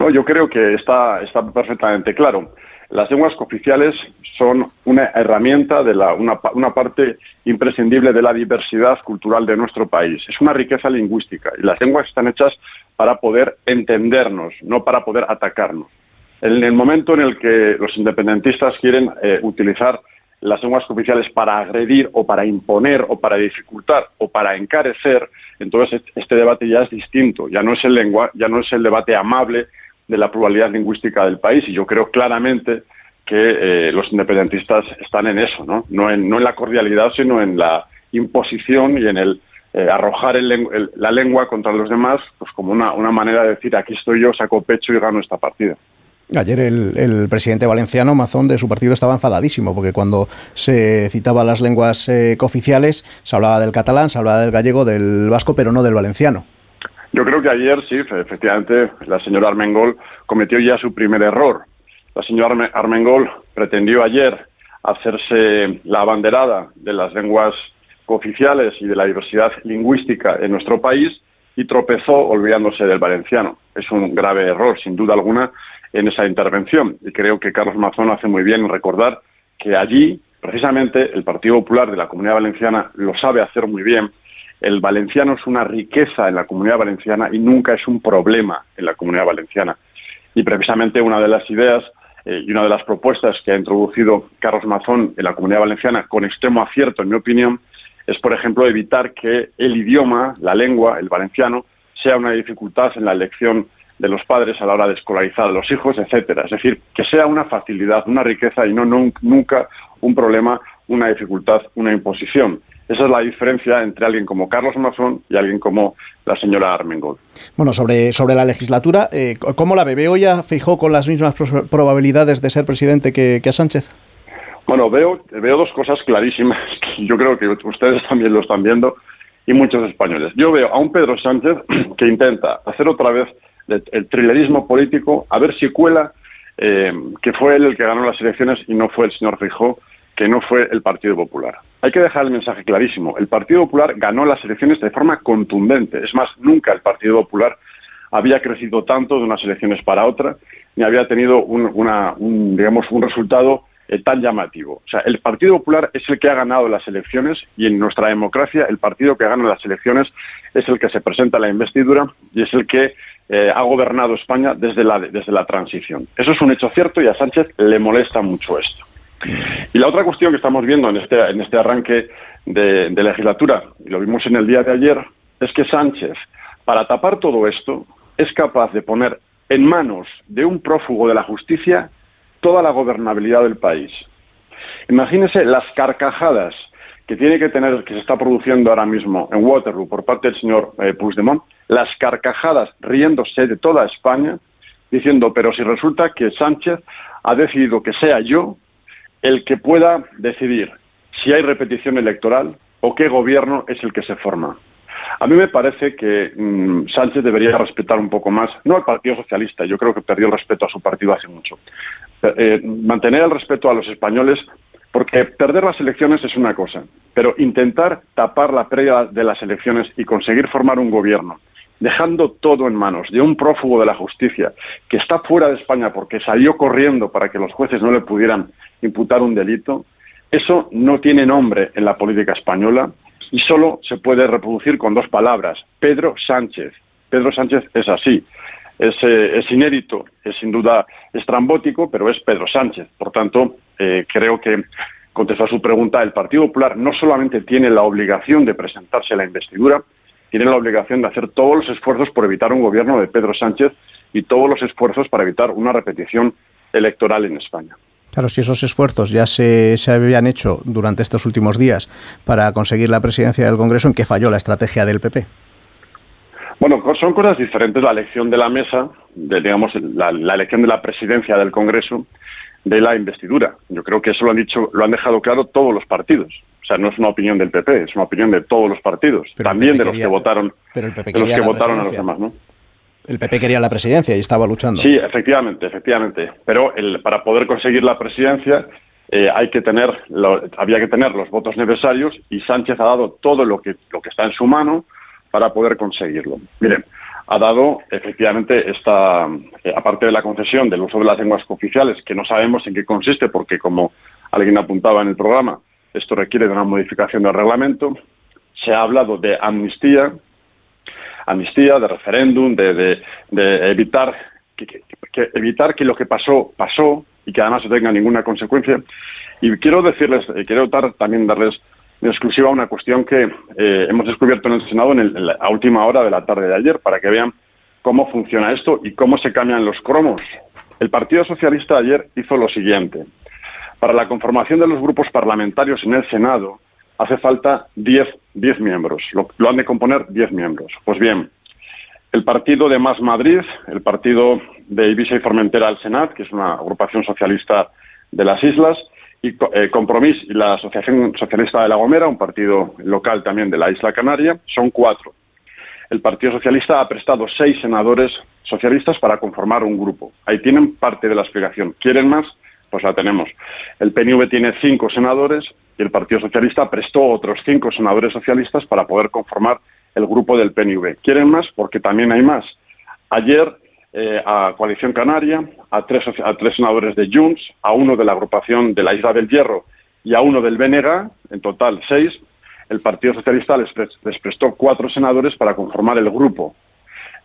No, yo creo que está, está perfectamente claro. Las lenguas oficiales son una herramienta de la, una, una, parte imprescindible de la diversidad cultural de nuestro país. Es una riqueza lingüística y las lenguas están hechas para poder entendernos, no para poder atacarnos. En el momento en el que los independentistas quieren eh, utilizar las lenguas oficiales para agredir o para imponer o para dificultar o para encarecer, entonces este debate ya es distinto, ya no es el lengua, ya no es el debate amable de la pluralidad lingüística del país y yo creo claramente que eh, los independentistas están en eso, ¿no? No en, no en la cordialidad, sino en la imposición y en el eh, arrojar la lengua contra los demás, pues como una manera de decir aquí estoy yo, saco pecho y gano esta partida. Ayer el, presidente valenciano, Mazón, de su partido, estaba enfadadísimo, porque cuando se citaba las lenguas eh, cooficiales, se hablaba del catalán, se hablaba del gallego, del vasco, pero no del valenciano. Yo creo que ayer sí, efectivamente, la señora Armengol cometió ya su primer error. La señora Armengol pretendió ayer hacerse la abanderada de las lenguas cooficiales y de la diversidad lingüística en nuestro país y tropezó olvidándose del valenciano. Es un grave error, sin duda alguna, en esa intervención. Y creo que Carlos Mazón hace muy bien en recordar que allí, precisamente, el Partido Popular de la Comunidad Valenciana lo sabe hacer muy bien el valenciano es una riqueza en la comunidad valenciana y nunca es un problema en la comunidad valenciana. Y precisamente una de las ideas eh, y una de las propuestas que ha introducido Carlos Mazón en la comunidad valenciana, con extremo acierto, en mi opinión, es, por ejemplo, evitar que el idioma, la lengua, el valenciano, sea una dificultad en la elección de los padres a la hora de escolarizar a los hijos, etcétera. Es decir, que sea una facilidad, una riqueza y no nunca un problema, una dificultad, una imposición. Esa es la diferencia entre alguien como Carlos Mazón y alguien como la señora Armengol. Bueno, sobre, sobre la legislatura, eh, ¿cómo la ve? ¿Veo ya fijó con las mismas probabilidades de ser presidente que, a Sánchez? Bueno, veo, veo dos cosas clarísimas que yo creo que ustedes también lo están viendo y muchos españoles. Yo veo a un Pedro Sánchez que intenta hacer otra vez el trilerismo político, a ver si cuela eh, que fue él el que ganó las elecciones y no fue el señor Fijó que no fue el Partido Popular. Hay que dejar el mensaje clarísimo. El Partido Popular ganó las elecciones de forma contundente. Es más, nunca el Partido Popular había crecido tanto de unas elecciones para otra, ni había tenido un, digamos, un resultado eh, tan llamativo. O sea, el Partido Popular es el que ha ganado las elecciones y en nuestra democracia el partido que gana las elecciones es el que se presenta a la investidura y es el que eh, ha gobernado España desde la, desde la transición. Eso es un hecho cierto y a Sánchez le molesta mucho esto. Y la otra cuestión que estamos viendo en este, en este arranque de, legislatura, y lo vimos en el día de ayer, es que Sánchez, para tapar todo esto, es capaz de poner en manos de un prófugo de la justicia toda la gobernabilidad del país. Imagínese las carcajadas que tiene que tener, que se está produciendo ahora mismo en Waterloo por parte del señor eh, Puigdemont, las carcajadas riéndose de toda España, diciendo, pero si resulta que Sánchez ha decidido que sea yo el que pueda decidir si hay repetición electoral o qué gobierno es el que se forma. A mí me parece que mm, Sánchez debería respetar un poco más, no al Partido Socialista, yo creo que perdió el respeto a su partido hace mucho. Eh, mantener el respeto a los españoles, porque perder las elecciones es una cosa, pero intentar tapar la previa de las elecciones y conseguir formar un gobierno, dejando todo en manos de un prófugo de la justicia que está fuera de España porque salió corriendo para que los jueces no le pudieran imputar un delito, eso no tiene nombre en la política española y solo se puede reproducir con dos palabras, Pedro Sánchez. Pedro Sánchez es así, es, eh, inédito, es sin duda estrambótico, pero es Pedro Sánchez. Por tanto, eh, creo que, contestó a su pregunta, el Partido Popular no solamente tiene la obligación de presentarse a la investidura, tiene la obligación de hacer todos los esfuerzos por evitar un gobierno de Pedro Sánchez y todos los esfuerzos para evitar una repetición electoral en España. Claro, si esos esfuerzos ya se, se, habían hecho durante estos últimos días para conseguir la presidencia del Congreso, ¿en qué falló la estrategia del PP? Bueno, son cosas diferentes la elección de la mesa, de, digamos, la, elección de la presidencia del Congreso, de la investidura. Yo creo que eso lo han dicho, lo han dejado claro todos los partidos. O sea, no es una opinión del PP, es una opinión de todos los partidos, también de los que votaron, pero el PP de los que votaron a los demás, ¿no? El PP quería la presidencia y estaba luchando. Sí, efectivamente, efectivamente. Pero el, para poder conseguir la presidencia eh, hay que tener, había que tener los votos necesarios y Sánchez ha dado todo lo que, lo que está en su mano para poder conseguirlo. Miren, ha dado efectivamente esta, eh, aparte de la concesión del uso de las lenguas oficiales, que no sabemos en qué consiste, porque como alguien apuntaba en el programa, esto requiere de una modificación del reglamento. Se ha hablado de amnistía, amnistía, de referéndum, de, evitar que, evitar que lo que pasó pasó y que además no tenga ninguna consecuencia. Y quiero decirles, eh, quiero también darles en exclusiva una cuestión que eh, hemos descubierto en el Senado en, la última hora de la tarde de ayer para que vean cómo funciona esto y cómo se cambian los cromos. El Partido Socialista ayer hizo lo siguiente. Para la conformación de los grupos parlamentarios en el Senado hace falta 10 diez miembros. Lo, han de componer 10 miembros. Pues bien, el partido de Más Madrid, el partido de Ibiza y Formentera al Senat, que es una agrupación socialista de las islas, y eh, Compromís y la Asociación Socialista de La Gomera, un partido local también de la isla Canaria, son cuatro. El Partido Socialista ha prestado seis senadores socialistas para conformar un grupo. Ahí tienen parte de la explicación. ¿Quieren más? Pues la tenemos. El PNV tiene cinco senadores y el Partido Socialista prestó otros cinco senadores socialistas para poder conformar el grupo del PNV. ¿Quieren más? Porque también hay más. Ayer eh, a Coalición Canaria, a tres, a tres senadores de Junts, a uno de la agrupación de la Isla del Hierro y a uno del BNG, en total seis, el Partido Socialista les, les prestó cuatro senadores para conformar el grupo.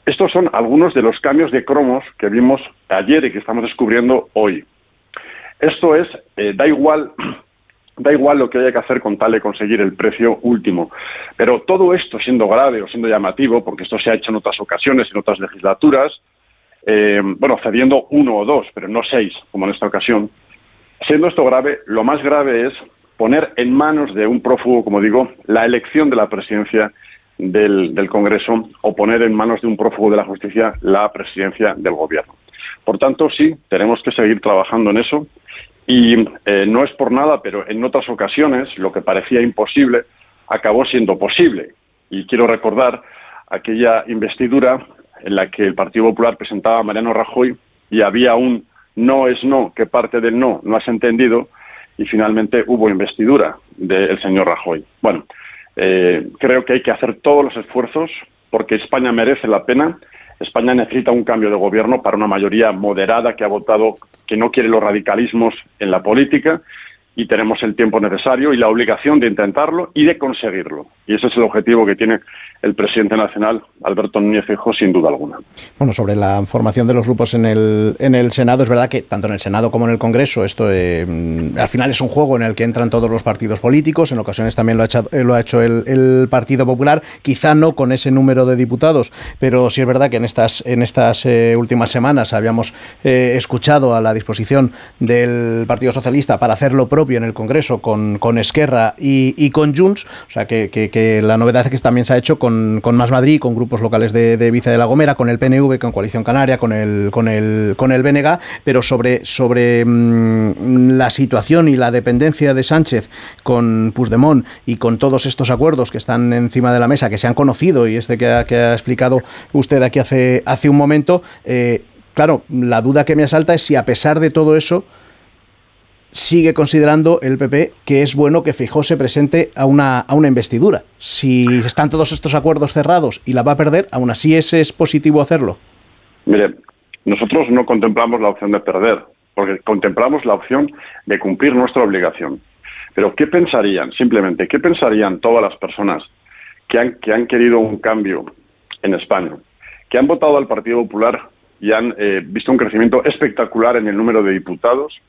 Estos son algunos de los cambios de cromos que vimos ayer y que estamos descubriendo hoy. Esto es, eh, da igual da igual lo que haya que hacer con tal de conseguir el precio último. Pero todo esto siendo grave o siendo llamativo, porque esto se ha hecho en otras ocasiones, en otras legislaturas, eh, bueno, cediendo uno o dos, pero no seis, como en esta ocasión, siendo esto grave, lo más grave es poner en manos de un prófugo, como digo, la elección de la presidencia del, del Congreso o poner en manos de un prófugo de la justicia la presidencia del Gobierno. Por tanto, sí, tenemos que seguir trabajando en eso y eh, no es por nada, pero en otras ocasiones lo que parecía imposible acabó siendo posible. Y quiero recordar aquella investidura en la que el Partido Popular presentaba a Mariano Rajoy y había un no es no, que parte del no no has entendido, y finalmente hubo investidura del señor Rajoy. Bueno, eh, creo que hay que hacer todos los esfuerzos porque España merece la pena España necesita un cambio de gobierno para una mayoría moderada que ha votado que no quiere los radicalismos en la política y tenemos el tiempo necesario y la obligación de intentarlo y de conseguirlo. Y ese es el objetivo que tiene el presidente nacional, Alberto Núñez Feijóo, sin duda alguna. Bueno, sobre la formación de los grupos en el, en el Senado, es verdad que tanto en el Senado como en el Congreso, esto eh, al final es un juego en el que entran todos los partidos políticos, en ocasiones también lo ha, hecho, lo ha hecho el, Partido Popular, quizá no con ese número de diputados, pero sí es verdad que en estas, en estas eh, últimas semanas habíamos eh, escuchado a la disposición del Partido Socialista para hacer lo propio en el Congreso con, con Esquerra y, con Junts, o sea que, la novedad es que también se ha hecho con, Más Madrid, con grupos locales de, de Vice de la Gomera, con el PNV, con Coalición Canaria, con el, con el, con el pero sobre, sobre mm, la situación y la dependencia de Sánchez con Puigdemont y con todos estos acuerdos que están encima de la mesa, que se han conocido y este que ha, que ha explicado usted aquí hace, hace un momento, eh, claro, la duda que me asalta es si a pesar de todo eso, sigue considerando el PP que es bueno que Fijó se presente a una, a una investidura. Si están todos estos acuerdos cerrados y la va a perder, aún así ese es positivo hacerlo. Mire, nosotros no contemplamos la opción de perder, porque contemplamos la opción de cumplir nuestra obligación. Pero ¿qué pensarían, simplemente, qué pensarían todas las personas que han, que han querido un cambio en España, que han votado al Partido Popular y han eh, visto un crecimiento espectacular en el número de diputados,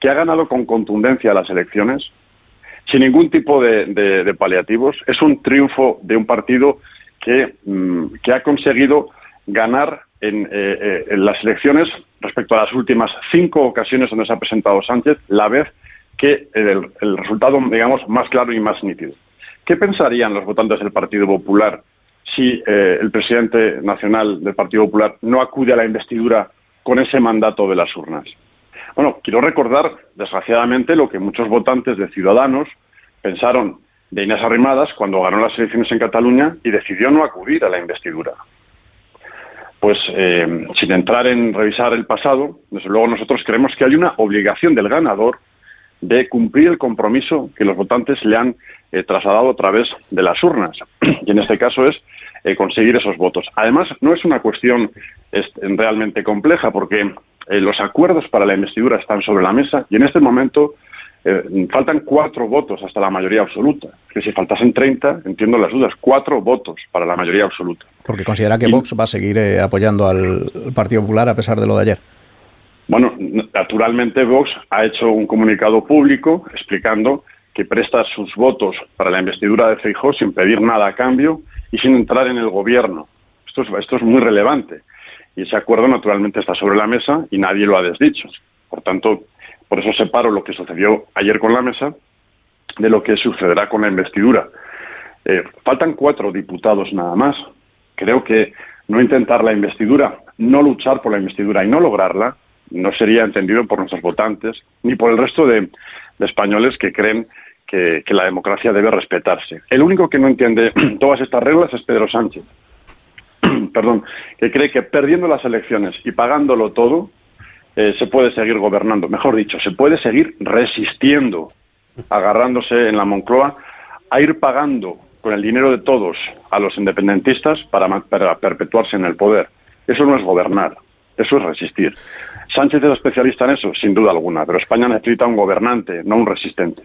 que ha ganado con contundencia las elecciones, sin ningún tipo de, paliativos. Es un triunfo de un partido que, mm, ha conseguido ganar en, eh, eh, en, las elecciones respecto a las últimas cinco ocasiones donde se ha presentado Sánchez, la vez que el, el resultado, digamos, más claro y más nítido. ¿Qué pensarían los votantes del Partido Popular si eh, el presidente nacional del Partido Popular no acude a la investidura con ese mandato de las urnas. Bueno, quiero recordar, desgraciadamente, lo que muchos votantes de Ciudadanos pensaron de Inés Arrimadas cuando ganó las elecciones en Cataluña y decidió no acudir a la investidura. Pues eh, sin entrar en revisar el pasado, desde luego nosotros creemos que hay una obligación del ganador de cumplir el compromiso que los votantes le han eh, trasladado a través de las urnas. Y en este caso es eh, conseguir esos votos. Además, no es una cuestión realmente compleja porque eh, los acuerdos para la investidura están sobre la mesa y en este momento eh, faltan cuatro votos hasta la mayoría absoluta. Que si faltasen 30, entiendo las dudas, cuatro votos para la mayoría absoluta. Porque considera que Vox va a seguir apoyando al Partido Popular a pesar de lo de ayer. Bueno, naturalmente Vox ha hecho un comunicado público explicando que presta sus votos para la investidura de Feijóo sin pedir nada a cambio y sin entrar en el gobierno. Esto es, esto es muy relevante. Y ese acuerdo naturalmente está sobre la mesa y nadie lo ha desdicho. Por tanto, por eso separo lo que sucedió ayer con la mesa de lo que sucederá con la investidura. Eh, faltan cuatro diputados nada más. Creo que no intentar la investidura, no luchar por la investidura y no lograrla, no sería entendido por nuestros votantes ni por el resto de españoles que creen que, la democracia debe respetarse. El único que no entiende todas estas reglas es Pedro Sánchez. Perdón, que cree que perdiendo las elecciones y pagándolo todo, eh, se puede seguir gobernando. Mejor dicho, se puede seguir resistiendo, agarrándose en la Moncloa a ir pagando con el dinero de todos a los independentistas para, para perpetuarse en el poder. Eso no es gobernar, eso es resistir. Sánchez es especialista en eso, sin duda alguna, pero España necesita un gobernante, no un resistente.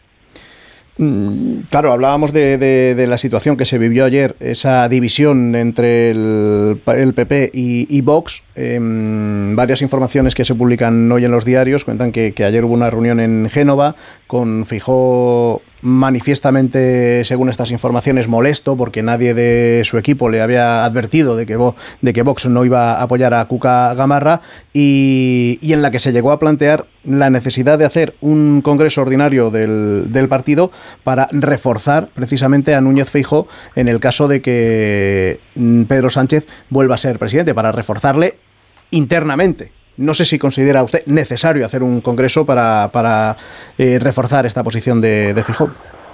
Mm, claro, hablábamos de, la situación que se vivió ayer, esa división entre el, PP y, Vox. Em, varias informaciones que se publican hoy en los diarios cuentan que, que ayer hubo una reunión en Génova con Fijó manifiestamente, según estas informaciones, molesto porque nadie de su equipo le había advertido de que, de que Vox no iba a apoyar a Cuca Gamarra y, en la que se llegó a plantear la necesidad de hacer un congreso ordinario del, del partido para reforzar precisamente a Núñez Feijó en el caso de que mm, Pedro Sánchez vuelva a ser presidente, para reforzarle internamente. No sé si considera usted necesario hacer un congreso para, para eh, reforzar esta posición de, de Fijón.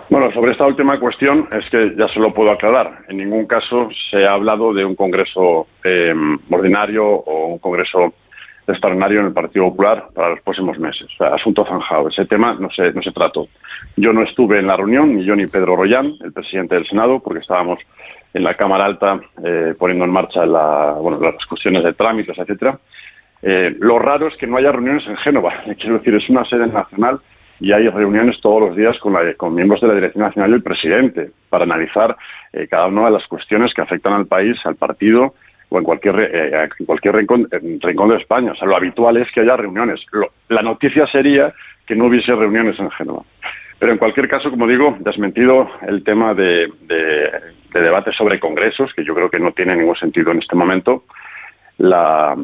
Bueno, sobre esta última cuestión es que ya se lo puedo aclarar. En ningún caso se ha hablado de un congreso eh, ordinario o un congreso extraordinario en el Partido Popular para los próximos meses. Asunto zanjado. Ese tema no se, no se trató. Yo no estuve en la reunión, ni yo ni Pedro Rollán, el presidente del Senado, porque estábamos en la Cámara Alta eh, poniendo en marcha la, bueno, las cuestiones de trámites, etcétera. Eh, lo raro es que no haya reuniones en Génova. Quiero decir, es una sede nacional y hay reuniones todos los días con, con miembros de la Dirección Nacional y el presidente para analizar eh, cada una de las cuestiones que afectan al país, al partido o en cualquier, eh, cualquier rincón, de España. O sea, lo habitual es que haya reuniones. la noticia sería que no hubiese reuniones en Génova. Pero en cualquier caso, como digo, desmentido el tema de, de debate sobre congresos, que yo creo que no tiene ningún sentido en este momento la,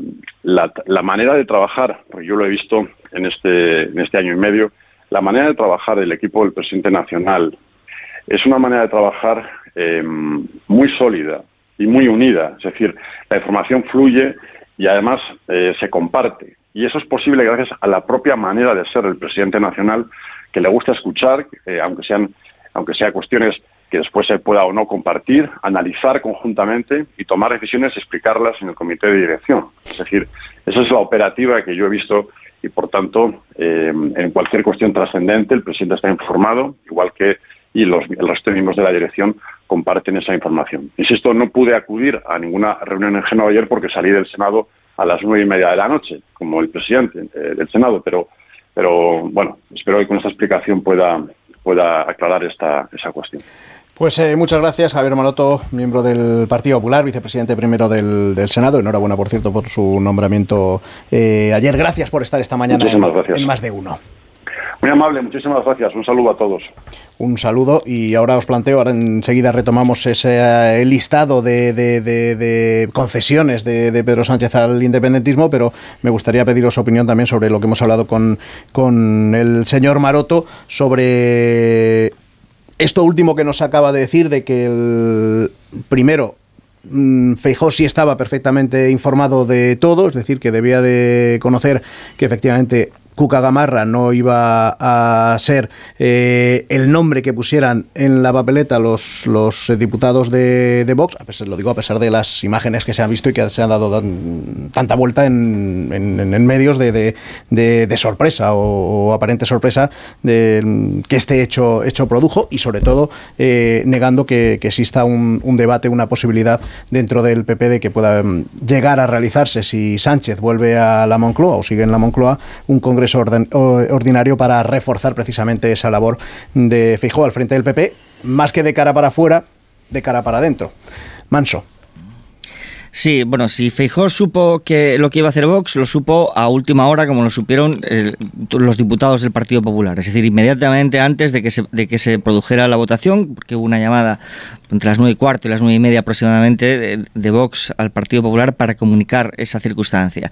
la, manera de trabajar, porque yo lo he visto en este, en este año y medio, la manera de trabajar del equipo del presidente nacional es una manera de trabajar eh, muy sólida y muy unida. Es decir, la información fluye y además eh, se comparte. Y eso es posible gracias a la propia manera de ser del presidente nacional, que le gusta escuchar, eh, aunque sean aunque sea cuestiones que después se pueda o no compartir, analizar conjuntamente y tomar decisiones y explicarlas en el comité de dirección. Es decir, esa es la operativa que yo he visto y, por tanto, eh, en cualquier cuestión trascendente el presidente está informado, igual que y los, el resto de miembros de la dirección comparten esa información. Insisto, no pude acudir a ninguna reunión en Génova ayer porque salí del Senado a las nueve y media de la noche, como el presidente eh, del Senado, pero, pero bueno, espero que con esta explicación pueda, pueda aclarar esta, esa cuestión. Pues eh, muchas gracias, Javier Maloto, miembro del Partido Popular, vicepresidente primero del, Senado. Enhorabuena, por cierto, por su nombramiento eh, ayer. Gracias por estar esta mañana en, más de uno. Muy amable, muchísimas gracias. Un saludo a todos. Un saludo y ahora os planteo, ahora enseguida retomamos ese eh, listado de, concesiones de, Pedro Sánchez al independentismo, pero me gustaría pediros opinión también sobre lo que hemos hablado con, con el señor Maroto sobre esto último que nos acaba de decir de que el primero mm, Feijó sí estaba perfectamente informado de todo, es decir, que debía de conocer que efectivamente Cuca Gamarra no iba a ser eh, el nombre que pusieran en la papeleta los, los diputados de, Vox, a pesar, lo digo a pesar de las imágenes que se han visto y que se han dado tanta vuelta en, en, medios de, de, sorpresa o, aparente sorpresa de, que este hecho, hecho produjo y sobre todo eh, negando que, exista un, un, debate, una posibilidad dentro del PP de que pueda mm, llegar a realizarse si Sánchez vuelve a la Moncloa o sigue en la Moncloa un congreso ordinario para reforzar precisamente esa labor de Feijóo al frente del PP, más que de cara para afuera, de cara para adentro. Manso. Sí, bueno, si Feijó supo que lo que iba a hacer Vox, lo supo a última hora, como lo supieron los diputados del Partido Popular. Es decir, inmediatamente antes de que, se, de que se produjera la votación, porque hubo una llamada entre las nueve y cuarto y las nueve y media aproximadamente de Vox al Partido Popular para comunicar esa circunstancia.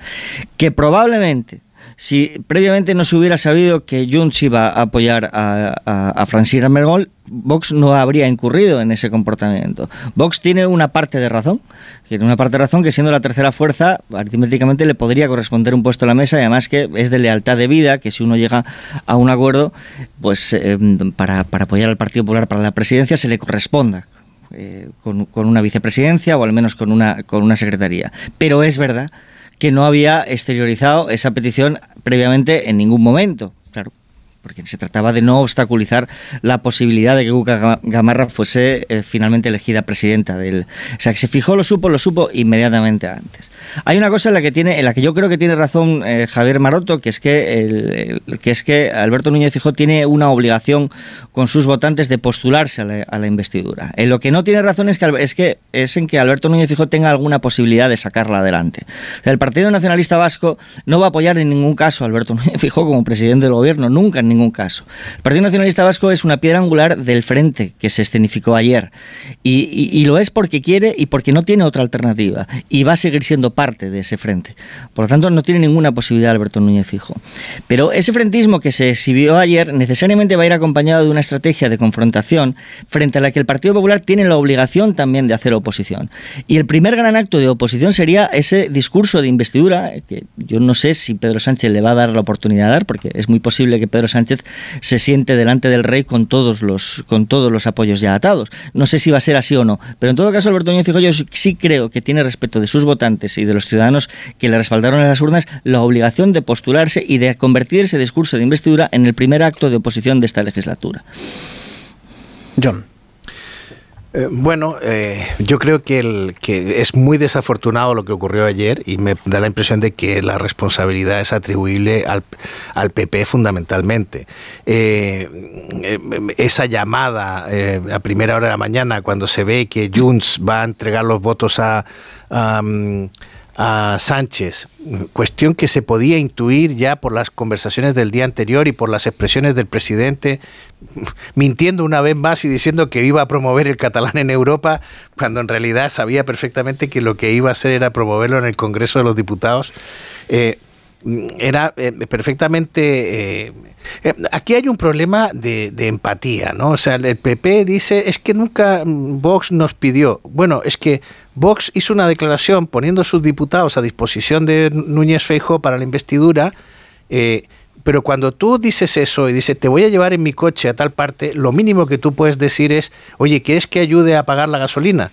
Que probablemente si previamente no se hubiera sabido que Junts iba a apoyar a, a, a Francina Mergol, Vox no habría incurrido en ese comportamiento. Vox tiene una parte de razón, tiene una parte de razón que siendo la tercera fuerza, aritméticamente le podría corresponder un puesto a la mesa y además que es de lealtad de vida, que si uno llega a un acuerdo, pues eh, para, apoyar al Partido Popular para la presidencia se le corresponda. Eh, con, con una vicepresidencia o al menos con una, con una secretaría. Pero es verdad que no había exteriorizado esa petición previamente en ningún momento. Claro, porque se trataba de no obstaculizar la posibilidad de que Cuca Gamarra fuese eh, finalmente elegida presidenta del. O sea, que se fijó, lo supo, lo supo inmediatamente antes. Hay una cosa en la que tiene, en la que yo creo que tiene razón eh, Javier Maroto, que es que que es que Alberto Núñez Fijó tiene una obligación con sus votantes de postularse a la, investidura. En lo que no tiene razón es que es que es en que Alberto Núñez Fijó tenga alguna posibilidad de sacarla adelante. el Partido Nacionalista Vasco no va a apoyar en ningún caso a Alberto Núñez Fijó como presidente del gobierno, nunca en ningún caso. El Partido Nacionalista Vasco es una piedra angular del frente que se escenificó ayer. Y, lo es porque quiere y porque no tiene otra alternativa. Y va a seguir siendo parte de ese frente. Por lo tanto, no tiene ninguna posibilidad Alberto Núñez Fijo. Pero ese frentismo que se exhibió ayer necesariamente va a ir acompañado de una estrategia de confrontación frente a la que el Partido Popular tiene la obligación también de hacer oposición. Y el primer gran acto de oposición sería ese discurso de investidura, que yo no sé si Pedro Sánchez le va a dar la oportunidad de dar, porque es muy posible que Pedro Sánchez se siente delante del rey con todos los, con todos los apoyos ya atados. No sé si va a ser así o no, pero en todo caso Alberto Núñez Fijo yo sí creo que tiene respecto de sus votantes y de los ciudadanos que le respaldaron en las urnas la obligación de postularse y de convertir ese discurso de investidura en el primer acto de oposición de esta legislatura. John. Eh, bueno, eh, yo creo que, es muy desafortunado lo que ocurrió ayer y me da la impresión de que la responsabilidad es atribuible al, PP fundamentalmente. Eh, esa llamada a primera hora de la mañana cuando se ve que Junts va a entregar los votos a a Sánchez, cuestión que se podía intuir ya por las conversaciones del día anterior y por las expresiones del presidente, mintiendo una vez más y diciendo que iba a promover el catalán en Europa, cuando en realidad sabía perfectamente que lo que iba a hacer era promoverlo en el Congreso de los Diputados. Eh, era eh, perfectamente... Eh, eh, aquí hay un problema de, de, empatía, ¿no? O sea, el PP dice, es que nunca mm, Vox nos pidió. Bueno, es que Vox hizo una declaración poniendo sus diputados a disposición de Núñez Feijóo para la investidura, pero cuando tú dices eso y dices, te voy a llevar en mi coche a tal parte, lo mínimo que tú puedes decir es, oye, ¿quieres que ayude a pagar la gasolina?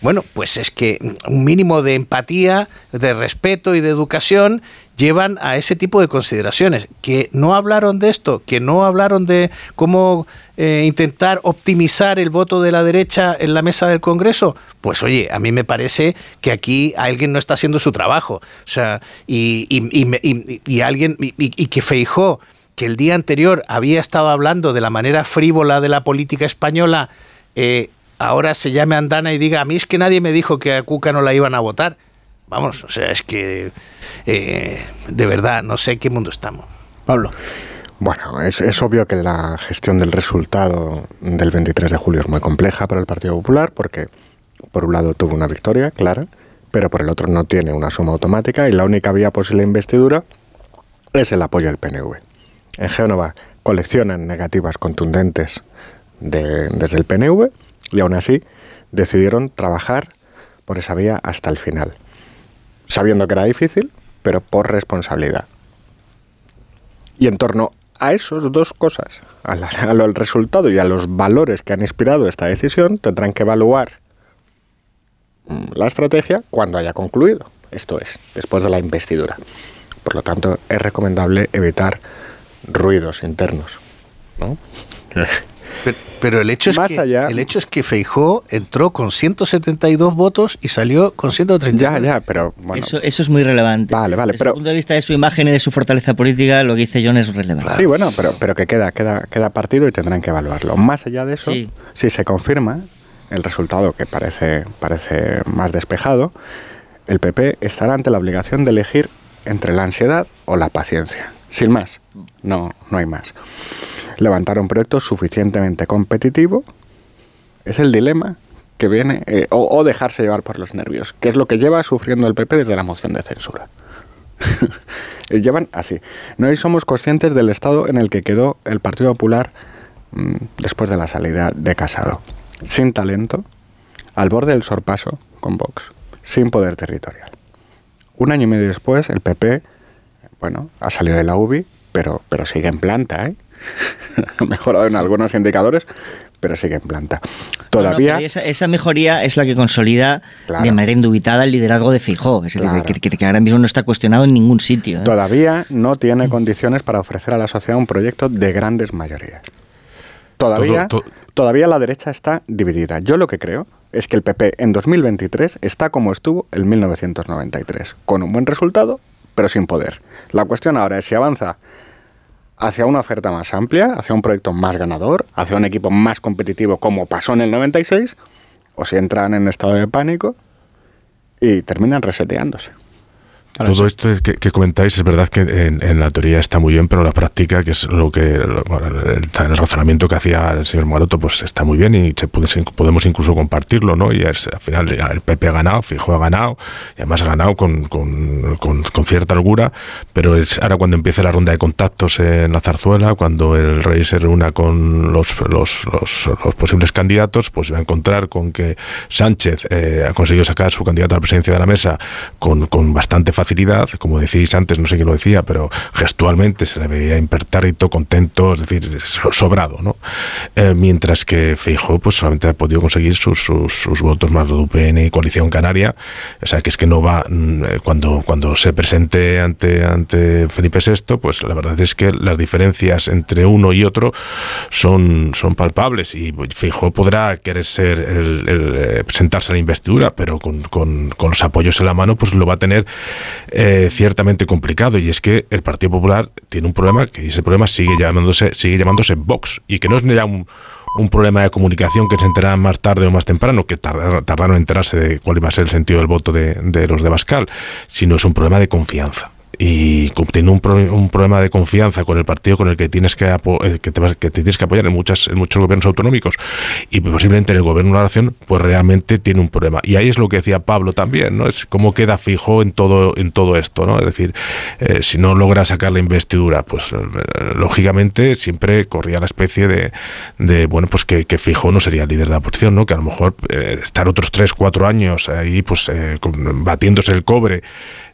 Bueno, pues es que un mínimo de empatía, de respeto y de educación llevan a ese tipo de consideraciones. Que no hablaron de esto, que no hablaron de cómo eh, intentar optimizar el voto de la derecha en la mesa del Congreso, pues oye, a mí me parece que aquí alguien no está haciendo su trabajo. O sea, y, y, alguien, y, que Feijó, que el día anterior había estado hablando de la manera frívola de la política española, eh, ahora se llame Andana y diga, a mí es que nadie me dijo que a Cuca no la iban a votar. Vamos, o sea, es que eh, de verdad no sé en qué mundo estamos. Pablo. Bueno, es, es, obvio que la gestión del resultado del 23 de julio es muy compleja para el Partido Popular porque, por un lado, tuvo una victoria, clara, pero por el otro no tiene una suma automática y la única vía posible de investidura es el apoyo del PNV. En Génova coleccionan negativas contundentes desde el PNV y aún así decidieron trabajar por esa vía hasta el final, sabiendo que era difícil, pero por responsabilidad. Y en torno a esas dos cosas, al resultado y a los valores que han inspirado esta decisión, tendrán que evaluar mm, la estrategia cuando haya concluido, esto es, después de la investidura. Por lo tanto, es recomendable evitar ruidos internos. ¿no? Pero, el hecho es que el hecho es que Feijó entró con 172 votos y salió con 130. Ya, ya, pero eso, eso, es muy relevante. Vale, vale, Desde el punto de vista de su imagen y de su fortaleza política, lo que dice John es relevante. Sí, bueno, pero pero que queda queda queda partido y tendrán que evaluarlo. Más allá de eso, si se confirma el resultado que parece parece más despejado, el PP estará ante la obligación de elegir entre la ansiedad o la paciencia. Sin más, no no hay más levantar un proyecto suficientemente competitivo. Es el dilema que viene, eh, o, dejarse llevar por los nervios, que es lo que lleva sufriendo el PP desde la moción de censura. Llevan así. No somos conscientes del estado en el que quedó el Partido Popular mm, después de la salida de Casado. Sin talento, al borde del sorpaso con Vox, sin poder territorial. Un año y medio después, el PP, bueno, ha salido de la UBI, pero, pero sigue en planta, ¿eh? ha mejorado en algunos indicadores, pero sigue en planta. Todavía. esa, mejoría es la que consolida de manera indubitada el liderazgo de Fijó, es que, ahora mismo no está cuestionado en ningún sitio. ¿eh? Todavía no tiene condiciones para ofrecer a la sociedad un proyecto de grandes mayorías. Todavía, todavía la derecha está dividida. Yo lo que creo es que el PP en 2023 está como estuvo en 1993, con un buen resultado, pero sin poder. La cuestión ahora es si avanza hacia una oferta más amplia, hacia un proyecto más ganador, hacia un equipo más competitivo como pasó en el 96, o si entran en estado de pánico y terminan reseteándose. Todo esto que, comentáis es verdad que en, la teoría está muy bien, pero la práctica, que es lo que el, razonamiento que hacía el señor Maroto, pues está muy bien y se podemos incluso compartirlo, ¿no? Y al final el PP ha ganado, Fijo ha ganado, y además ha ganado con, cierta holgura, pero es ahora cuando empiece la ronda de contactos en la zarzuela, cuando el rey se reúna con los, los, posibles candidatos, pues va a encontrar con que Sánchez eh, ha conseguido sacar su candidato a la presidencia de la mesa con, con bastante facilidad como decís antes, no sé quién lo decía, pero gestualmente se le veía impertérrito, contento, es decir, sobrado, ¿no? Eh, mientras que Feijóo pues solamente ha podido conseguir sus, sus, votos más de UPN y Coalición Canaria, o sea que es que no va, mm, eh, cuando, cuando se presente ante, ante Felipe VI, pues la verdad es que las diferencias entre uno y otro son, son palpables y Feijóo podrá querer ser el, eh, presentarse a la investidura, pero con, con, con los apoyos en la mano, pues lo va a tener eh, ciertamente complicado y es que el Partido Popular tiene un problema que ese problema sigue llamándose sigue llamándose Vox y que no es ya un, problema de comunicación que se enterarán más tarde o más temprano, que tardaron, en enterarse de cuál iba a ser el sentido del voto de, los de Bascal, sino es un problema de confianza. Y teniendo un, un, problema de confianza con el partido con el que tienes que, eh, que tienes que apoyar en muchas en muchos gobiernos autonómicos. Y posiblemente en el gobierno de la nación pues realmente tiene un problema. Y ahí es lo que decía Pablo también no es cómo queda fijo en todo en todo esto no es decir eh, si no logra sacar la investidura pues eh, lógicamente siempre corría la especie de, de bueno pues que, que, Fijo no sería el líder de la oposición no que a lo mejor estar otros tres cuatro años ahí pues batiéndose el cobre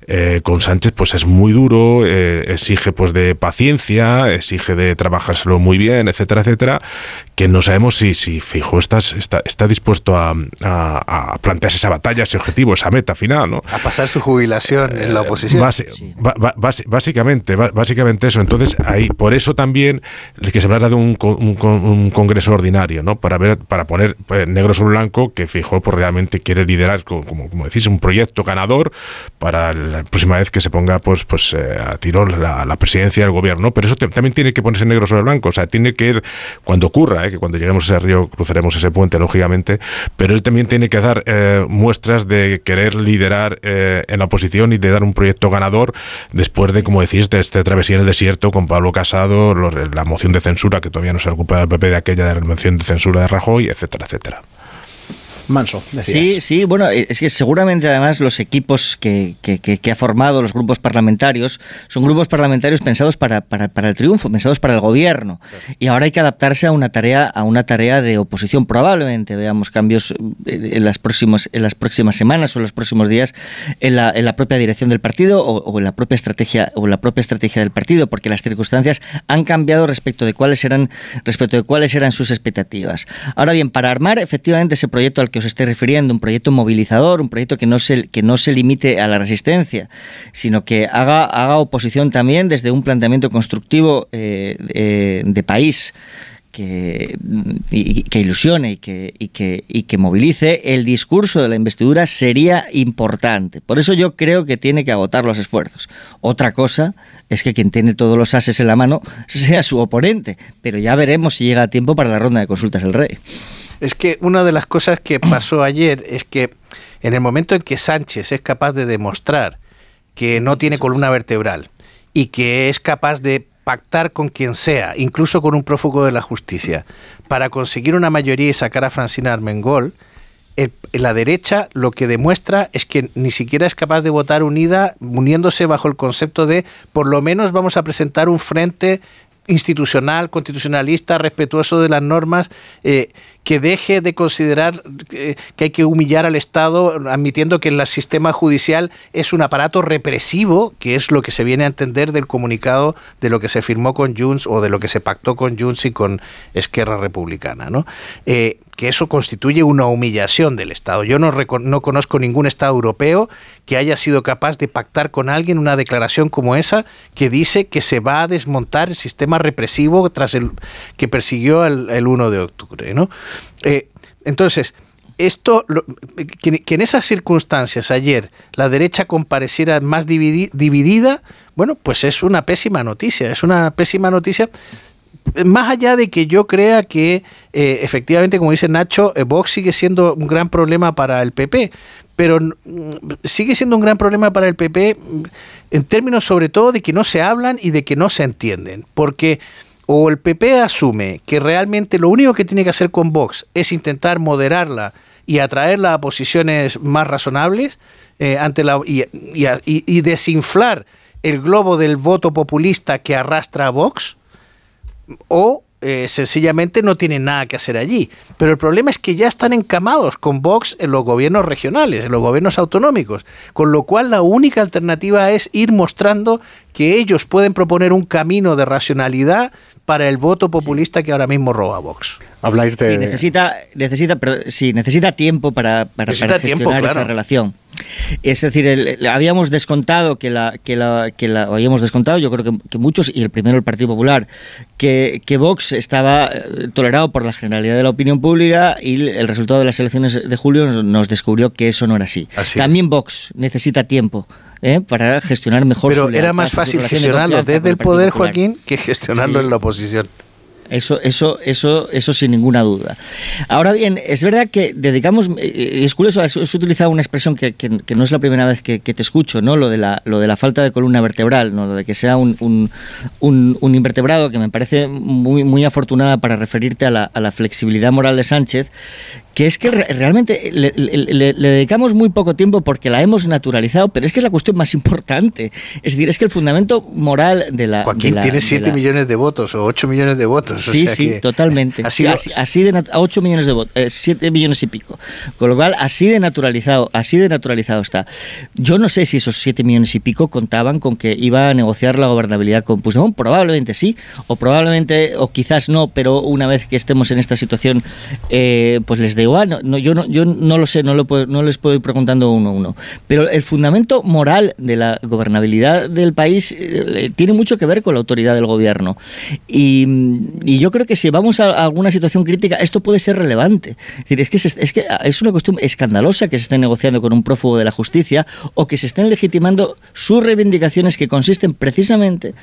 eh, con Sánchez pues es muy duro, eh, exige pues de paciencia, exige de trabajárselo muy bien, etcétera, etcétera, que no sabemos si, si Fijo está, está, dispuesto a, plantearse esa batalla, ese objetivo, esa meta final, ¿no? A pasar su jubilación en la eh, oposición. básicamente, básicamente eso. Entonces, ahí, por eso también que se habla de un, un, congreso ordinario, ¿no? Para ver, para poner pues, negro sobre blanco que Fijo pues, realmente quiere liderar, como, como decís, un proyecto ganador para la próxima vez que se ponga pues, pues eh, a tiro la, presidencia del gobierno. Pero eso también tiene que ponerse negro sobre blanco. O sea, tiene que ir cuando ocurra que cuando lleguemos a ese río cruzaremos ese puente, lógicamente, pero él también tiene que dar eh, muestras de querer liderar eh, en la oposición y de dar un proyecto ganador después de, como decís, de este travesía en el desierto con Pablo Casado, la moción de censura que todavía no se ha recuperado el PP de aquella de la moción de censura de Rajoy, etcétera, etcétera. Manso. Sí, sí, bueno, eh, es que seguramente además los equipos que, que, ha formado los grupos parlamentarios son grupos parlamentarios pensados para, para, para, el triunfo, pensados para el gobierno. Y ahora hay que adaptarse a una tarea, a una tarea de oposición. Probablemente veamos cambios eh, en las próximas, en las próximas semanas o en los próximos días en la, en la propia dirección del partido o, en la propia estrategia o la propia estrategia del partido, porque las circunstancias han cambiado respecto de cuáles eran respecto de cuáles eran sus expectativas. Ahora bien, para armar efectivamente ese proyecto al que os esté refiriendo, un proyecto movilizador, un proyecto que no se, que no se limite a la resistencia, sino que haga, haga oposición también desde un planteamiento constructivo eh, de, país. Que, que, ilusione y que, y, que, y que movilice, el discurso de la investidura sería importante. Por eso yo creo que tiene que agotar los esfuerzos. Otra cosa es que quien tiene todos los ases en la mano sea su oponente, pero ya veremos si llega a tiempo para la ronda de consultas del rey. Es que una de las cosas que pasó ayer es que en el momento en que Sánchez es capaz de demostrar que no tiene columna vertebral y que es capaz de pactar con quien sea, incluso con un prófugo de la justicia, para conseguir una mayoría y sacar a Francina Armengol, la derecha lo que demuestra es que ni siquiera es capaz de votar unida, uniéndose bajo el concepto de por lo menos vamos a presentar un frente institucional, constitucionalista, respetuoso de las normas, eh, que deje de considerar eh, que hay que humillar al Estado, admitiendo que el sistema judicial es un aparato represivo, que es lo que se viene a entender del comunicado de lo que se firmó con Junts o de lo que se pactó con Junts y con Esquerra Republicana. ¿no? Eh, que eso constituye una humillación del Estado. Yo no, no conozco ningún Estado europeo que haya sido capaz de pactar con alguien una declaración como esa que dice que se va a desmontar el sistema represivo tras el que persiguió el, el 1 de octubre. ¿no? Eh, entonces, esto, que, en esas circunstancias ayer la derecha compareciera más dividida, bueno, pues es una pésima noticia, es una pésima noticia. Más allá de que yo crea que eh, efectivamente, como dice Nacho, eh, Vox sigue siendo un gran problema para el PP, pero mm, sigue siendo un gran problema para el PP en términos sobre todo de que no se hablan y de que no se entienden, porque o el PP asume que realmente lo único que tiene que hacer con Vox es intentar moderarla y atraerla a posiciones más razonables eh, ante la, y, y, desinflar el globo del voto populista que arrastra a Vox, o eh, sencillamente no tienen nada que hacer allí. Pero el problema es que ya están encamados con Vox en los gobiernos regionales, en los gobiernos autonómicos, con lo cual la única alternativa es ir mostrando que ellos pueden proponer un camino de racionalidad para el voto populista que ahora mismo roba Vox. Habláis de... Sí, necesita, necesita, pero, sí, necesita tiempo para, para, gestionar esa relación. Es decir, habíamos descontado que la, que la, que la habíamos descontado, yo creo que, muchos, y el primero el Partido Popular, que, que, Vox estaba eh, tolerado por la generalidad de la opinión pública y el resultado de las elecciones de julio nos, descubrió que eso no era así. También Vox necesita tiempo ¿eh? para gestionar mejor Pero era más fácil gestionarlo desde el poder, Joaquín, que gestionarlo en la oposición. Eso, eso, eso, eso sin ninguna duda. Ahora bien, es verdad que dedicamos, eh, es curioso, has, utilizado una expresión que, que, no es la primera vez que, te escucho, ¿no? Lo de la, lo de la falta de columna vertebral, ¿no? Lo de que sea un, un, un, invertebrado, que me parece muy, muy afortunada para referirte a la, a la flexibilidad moral de Sánchez, que es que realmente le, dedicamos muy poco tiempo porque la hemos naturalizado, pero es que es la cuestión más importante. Es decir, es que el fundamento moral de la... Joaquín tiene 7 millones de votos o 8 millones de votos. Sí, sí, totalmente. Así, así, de a 8 millones de votos, 7 millones y pico. Con lo cual, así de naturalizado, así de naturalizado está. Yo no sé si esos 7 millones y pico contaban con que iba a negociar la gobernabilidad con Puigdemont. Probablemente sí, o probablemente, o quizás no, pero una vez que estemos en esta situación, eh, pues les de igual. No, yo, no, yo no lo sé, no, lo no les puedo ir preguntando uno a uno. Pero el fundamento moral de la gobernabilidad del país eh, tiene mucho que ver con la autoridad del gobierno. Y, yo creo que si vamos a, alguna situación crítica, esto puede ser relevante. Es, decir, es, que es, que es una cuestión escandalosa que se esté negociando con un prófugo de la justicia o que se estén legitimando sus reivindicaciones que consisten precisamente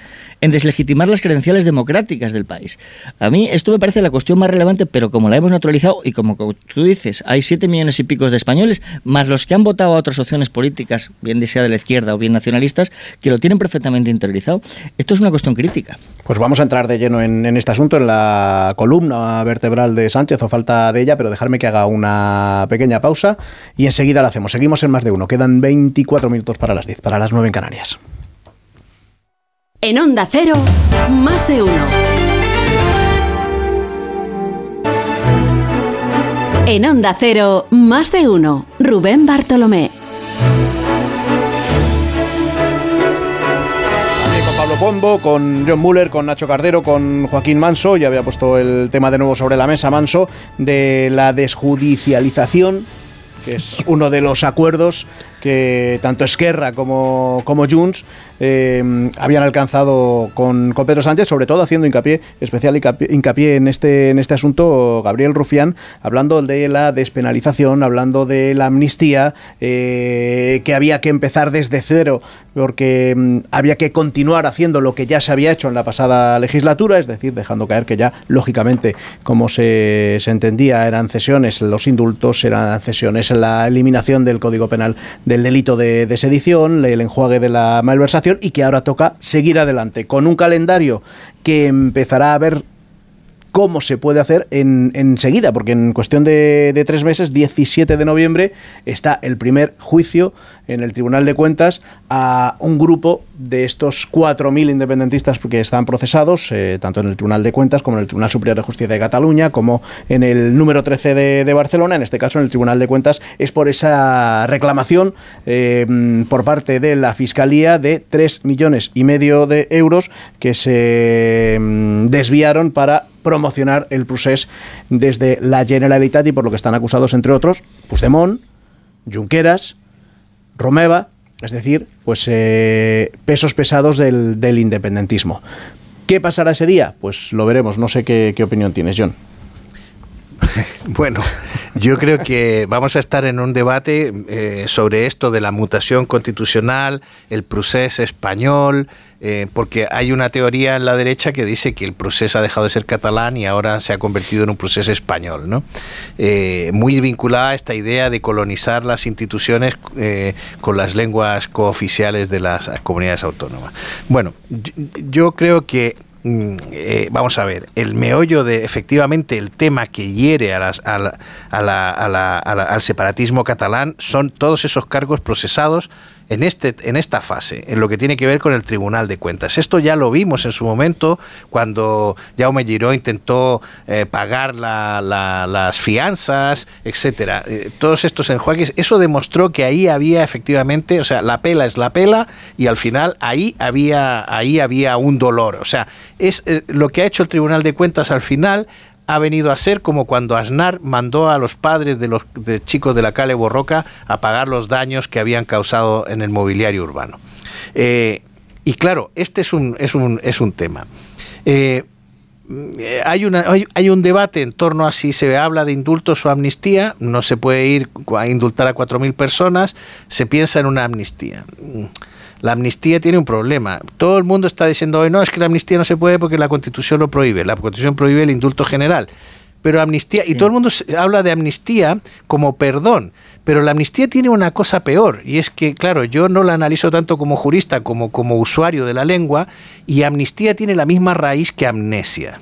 en deslegitimar las credenciales democráticas del país. A mí esto me parece la cuestión más relevante, pero como la hemos naturalizado y como tú dices, hay siete millones y pico de españoles, más los que han votado a otras opciones políticas, bien sea de la izquierda o bien nacionalistas, que lo tienen perfectamente interiorizado. Esto es una cuestión crítica. Pues vamos a entrar de lleno en, este asunto, en la columna vertebral de Sánchez, o falta de ella, pero dejarme que haga una pequeña pausa y enseguida la hacemos. Seguimos en más de uno. Quedan 24 minutos para las 10, para las 9 en Canarias. En Onda Cero, más de uno. En Onda Cero, más de uno. Rubén Bartolomé. Pablo Pombo, con John Muller, con Nacho Cardero, con Joaquín Manso, ya había puesto el tema de nuevo sobre la mesa, Manso, de la desjudicialización que es uno de los acuerdos que tanto Esquerra como, como Junts eh, habían alcanzado con, Pedro Sánchez, sobre todo haciendo hincapié, especial hincapié, en, este, en este asunto, Gabriel Rufián, hablando de la despenalización, hablando de la amnistía, eh, que había que empezar desde cero, porque mm, había que continuar haciendo lo que ya se había hecho en la pasada legislatura, es decir, dejando caer que ya, lógicamente, como se, se entendía, eran cesiones, los indultos eran cesiones, la eliminación del Código Penal del delito de, sedición, el enjuague de la malversación y que ahora toca seguir adelante con un calendario que empezará a ver cómo se puede hacer en, enseguida, porque en cuestión de, de, tres meses, 17 de noviembre, está el primer juicio en el Tribunal de Cuentas a un grupo de estos 4.000 independentistas que están procesados, eh, tanto en el Tribunal de Cuentas como en el Tribunal Superior de Justicia de Cataluña, como en el número 13 de, Barcelona, en este caso en el Tribunal de Cuentas, es por esa reclamación eh, por parte de la Fiscalía de 3 millones y medio de euros que se mm, desviaron para promocionar el procés desde la Generalitat y por lo que están acusados, entre otros, Puigdemont, Junqueras, Romeva, es decir, pues eh, pesos pesados del, independentismo. ¿Qué pasará ese día? Pues lo veremos. No sé qué, opinión tienes, John. Bueno, yo creo que vamos a estar en un debate eh, sobre esto de la mutación constitucional, el proceso español, eh, porque hay una teoría en la derecha que dice que el proceso ha dejado de ser catalán y ahora se ha convertido en un proceso español, ¿no? Eh, muy vinculada a esta idea de colonizar las instituciones eh, con las lenguas cooficiales de las comunidades autónomas. Bueno, yo, creo que mm, vamos a ver, el meollo de efectivamente el tema que hiere a las, al separatismo catalán son todos esos cargos procesados en, este, en esta fase, en lo que tiene que ver con el Tribunal de Cuentas. Esto ya lo vimos en su momento cuando Jaume Giró intentó eh, pagar las fianzas, etcétera. Eh, todos estos enjuagues, eso demostró que ahí había efectivamente, o sea, la pela es la pela y al final ahí había, ahí había un dolor. O sea, es eh, lo que ha hecho el Tribunal de Cuentas al final ha venido a ser como cuando Aznar mandó a los padres de los chicos de la Cale Borroca a pagar los daños que habían causado en el mobiliario urbano. Eh, y claro, este es un, es un, es un tema. Eh, hay, una, hay, un debate en torno a si se habla de indultos o amnistía. No se puede ir a indultar a 4.000 personas. Se piensa en una amnistía. La amnistía tiene un problema. Todo el mundo está diciendo hoy, no, es que la amnistía no se puede porque la Constitución lo prohíbe. La Constitución prohíbe el indulto general. Pero amnistía, y todo el mundo habla de amnistía como perdón, pero la amnistía tiene una cosa peor, y es que, claro, yo no la analizo tanto como jurista como como usuario de la lengua, y amnistía tiene la misma raíz que amnesia.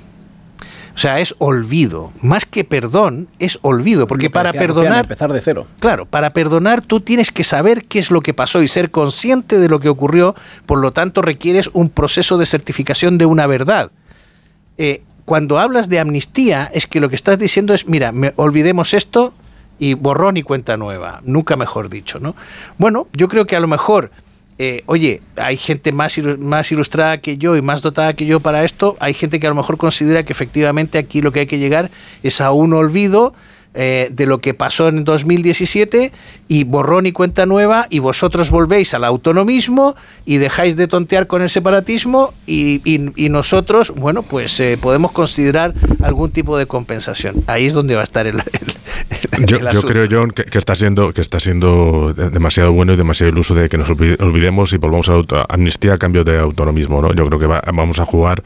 O sea, es olvido. Más que perdón, es olvido. Porque para perdonar. Empezar de cero. Claro, para perdonar tú tienes que saber qué es lo que pasó y ser consciente de lo que ocurrió. Por lo tanto, requieres un proceso de certificación de una verdad. Eh, cuando hablas de amnistía, es que lo que estás diciendo es: mira, me, olvidemos esto y borrón y cuenta nueva. Nunca mejor dicho, ¿no? Bueno, yo creo que a lo mejor eh, oye, hay gente más, más ilustrada que yo y más dotada que yo para esto, hay gente que a lo mejor considera que efectivamente aquí lo que hay que llegar es a un olvido eh, de lo que pasó en 2017 y borrón y cuenta nueva y vosotros volvéis al autonomismo y dejáis de tontear con el separatismo y, nosotros, bueno, pues eh, podemos considerar algún tipo de compensación. Ahí es donde va a estar el... yo, creo, John, que, está siendo, que está siendo demasiado bueno y demasiado iluso de que nos olvidemos y volvamos a la amnistía a cambio de autonomismo. ¿no? Yo creo que vamos a jugar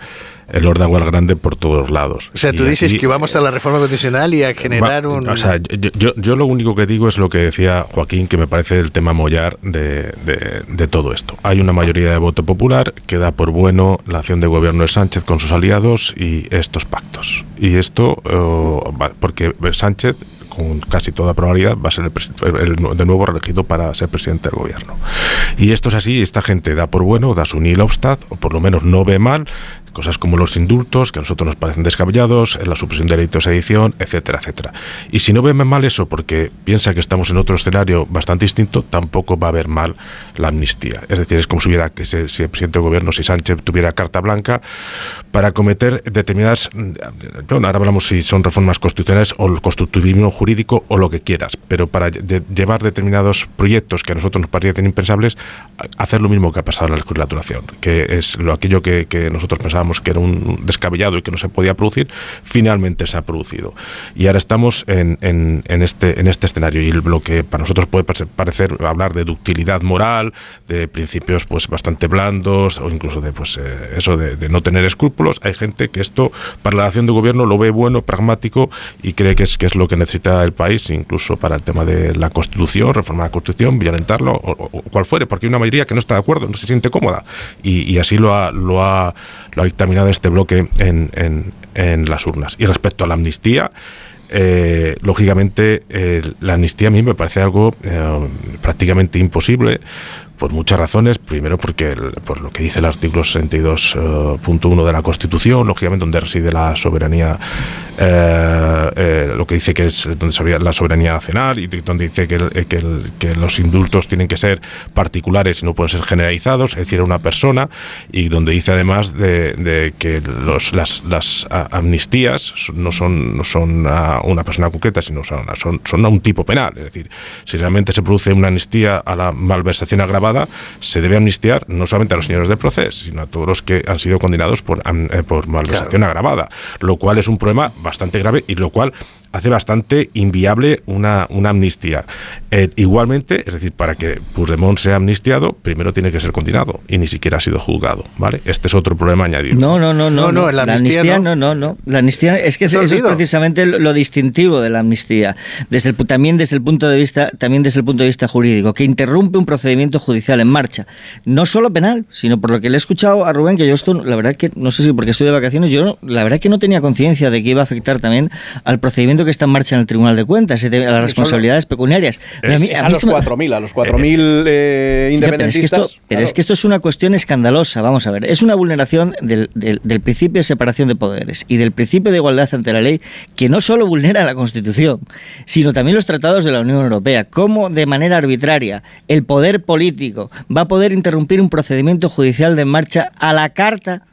el órdago al grande por todos lados. O sea, tú dices que vamos a la reforma constitucional y a generar un... O sea, yo, yo, lo único que digo es lo que decía Joaquín, que me parece el tema mollar de, de, todo esto. Hay una mayoría de voto popular que da por bueno la acción de gobierno de Sánchez con sus aliados y estos pactos. Y esto, eh, porque Sánchez con casi toda probabilidad va a ser el, de nuevo reelegido para ser presidente del gobierno. Y esto es así, esta gente da por bueno, da su nihil obstat, o por lo menos no ve mal cosas como los indultos, que a nosotros nos parecen descabellados, la supresión de delitos de edición, etcétera, etcétera. Y si no ve mal eso porque piensa que estamos en otro escenario bastante distinto, tampoco va a ver mal la amnistía. Es decir, es como si hubiera que el presidente del gobierno, si Sánchez tuviera carta blanca para cometer determinadas, bueno, ahora hablamos si son reformas constitucionales o el constructivismo jurídico o lo que quieras, pero para llevar determinados proyectos que a nosotros nos parecen impensables, hacer lo mismo que ha pasado en la legislatura, que es lo aquello que, que nosotros pensábamos que era un descabellado y que no se podía producir, finalmente se ha producido. Y ahora estamos en, en, este, en este escenario. Y lo que para nosotros puede parecer hablar de ductilidad moral, de principios pues bastante blandos, o incluso de pues eh, eso de, no tener escrúpulos, hay gente que esto para la acción de gobierno lo ve bueno, pragmático y cree que es, que es lo que necesita el país, incluso para el tema de la Constitución, reformar la Constitución, violentarlo, o, cual fuere, porque hay una mayoría que no está de acuerdo, no se siente cómoda. Y, y así lo ha, lo ha, lo ha dictaminado este bloque en, en, en las urnas. Y respecto a la amnistía, eh, lógicamente eh, la amnistía a mí me parece algo eh, prácticamente imposible por muchas razones. Primero, porque por lo que dice el artículo 62.1 de la Constitución, lógicamente, donde reside la soberanía, eh, eh, lo que dice que es donde la soberanía nacional y donde dice que, que, los indultos tienen que ser particulares y no pueden ser generalizados, es decir, a una persona, y donde dice además de, que los, las, las, amnistías no son, no son a una persona concreta, sino son, son, son a un tipo penal. Es decir, si realmente se produce una amnistía a la malversación agravada, se debe amnistiar no solamente a los señores del proceso, sino a todos los que han sido condenados por, eh, por malversación agravada, lo cual es un problema bastante grave y lo cual hace bastante inviable una, una amnistía. Eh, igualmente, es decir, para que Puigdemont sea amnistiado, primero tiene que ser condenado y ni siquiera ha sido juzgado, ¿vale? Este es otro problema añadido. No, no, no, no, no, la, amnistía, no. no, no, La amnistía es que eso, es precisamente lo distintivo de la amnistía, desde el, también desde el punto de vista también desde el punto de vista jurídico, que interrumpe un procedimiento judicial en marcha, no solo penal, sino por lo que le he escuchado a Rubén que yo esto la verdad que no sé si porque estoy de vacaciones, yo la verdad que no tenía conciencia de que iba a afectar también al procedimiento que está en marcha en el Tribunal de Cuentas, a las responsabilidades pecuniarias. a, los 4.000, a los 4.000 eh, independentistas. Pero, es que, esto, es una cuestión escandalosa, vamos a ver. Es una vulneración del, del, principio de separación de poderes y del principio de igualdad ante la ley que no solo vulnera la Constitución, sino también los tratados de la Unión Europea. Cómo de manera arbitraria el poder político va a poder interrumpir un procedimiento judicial de marcha a la carta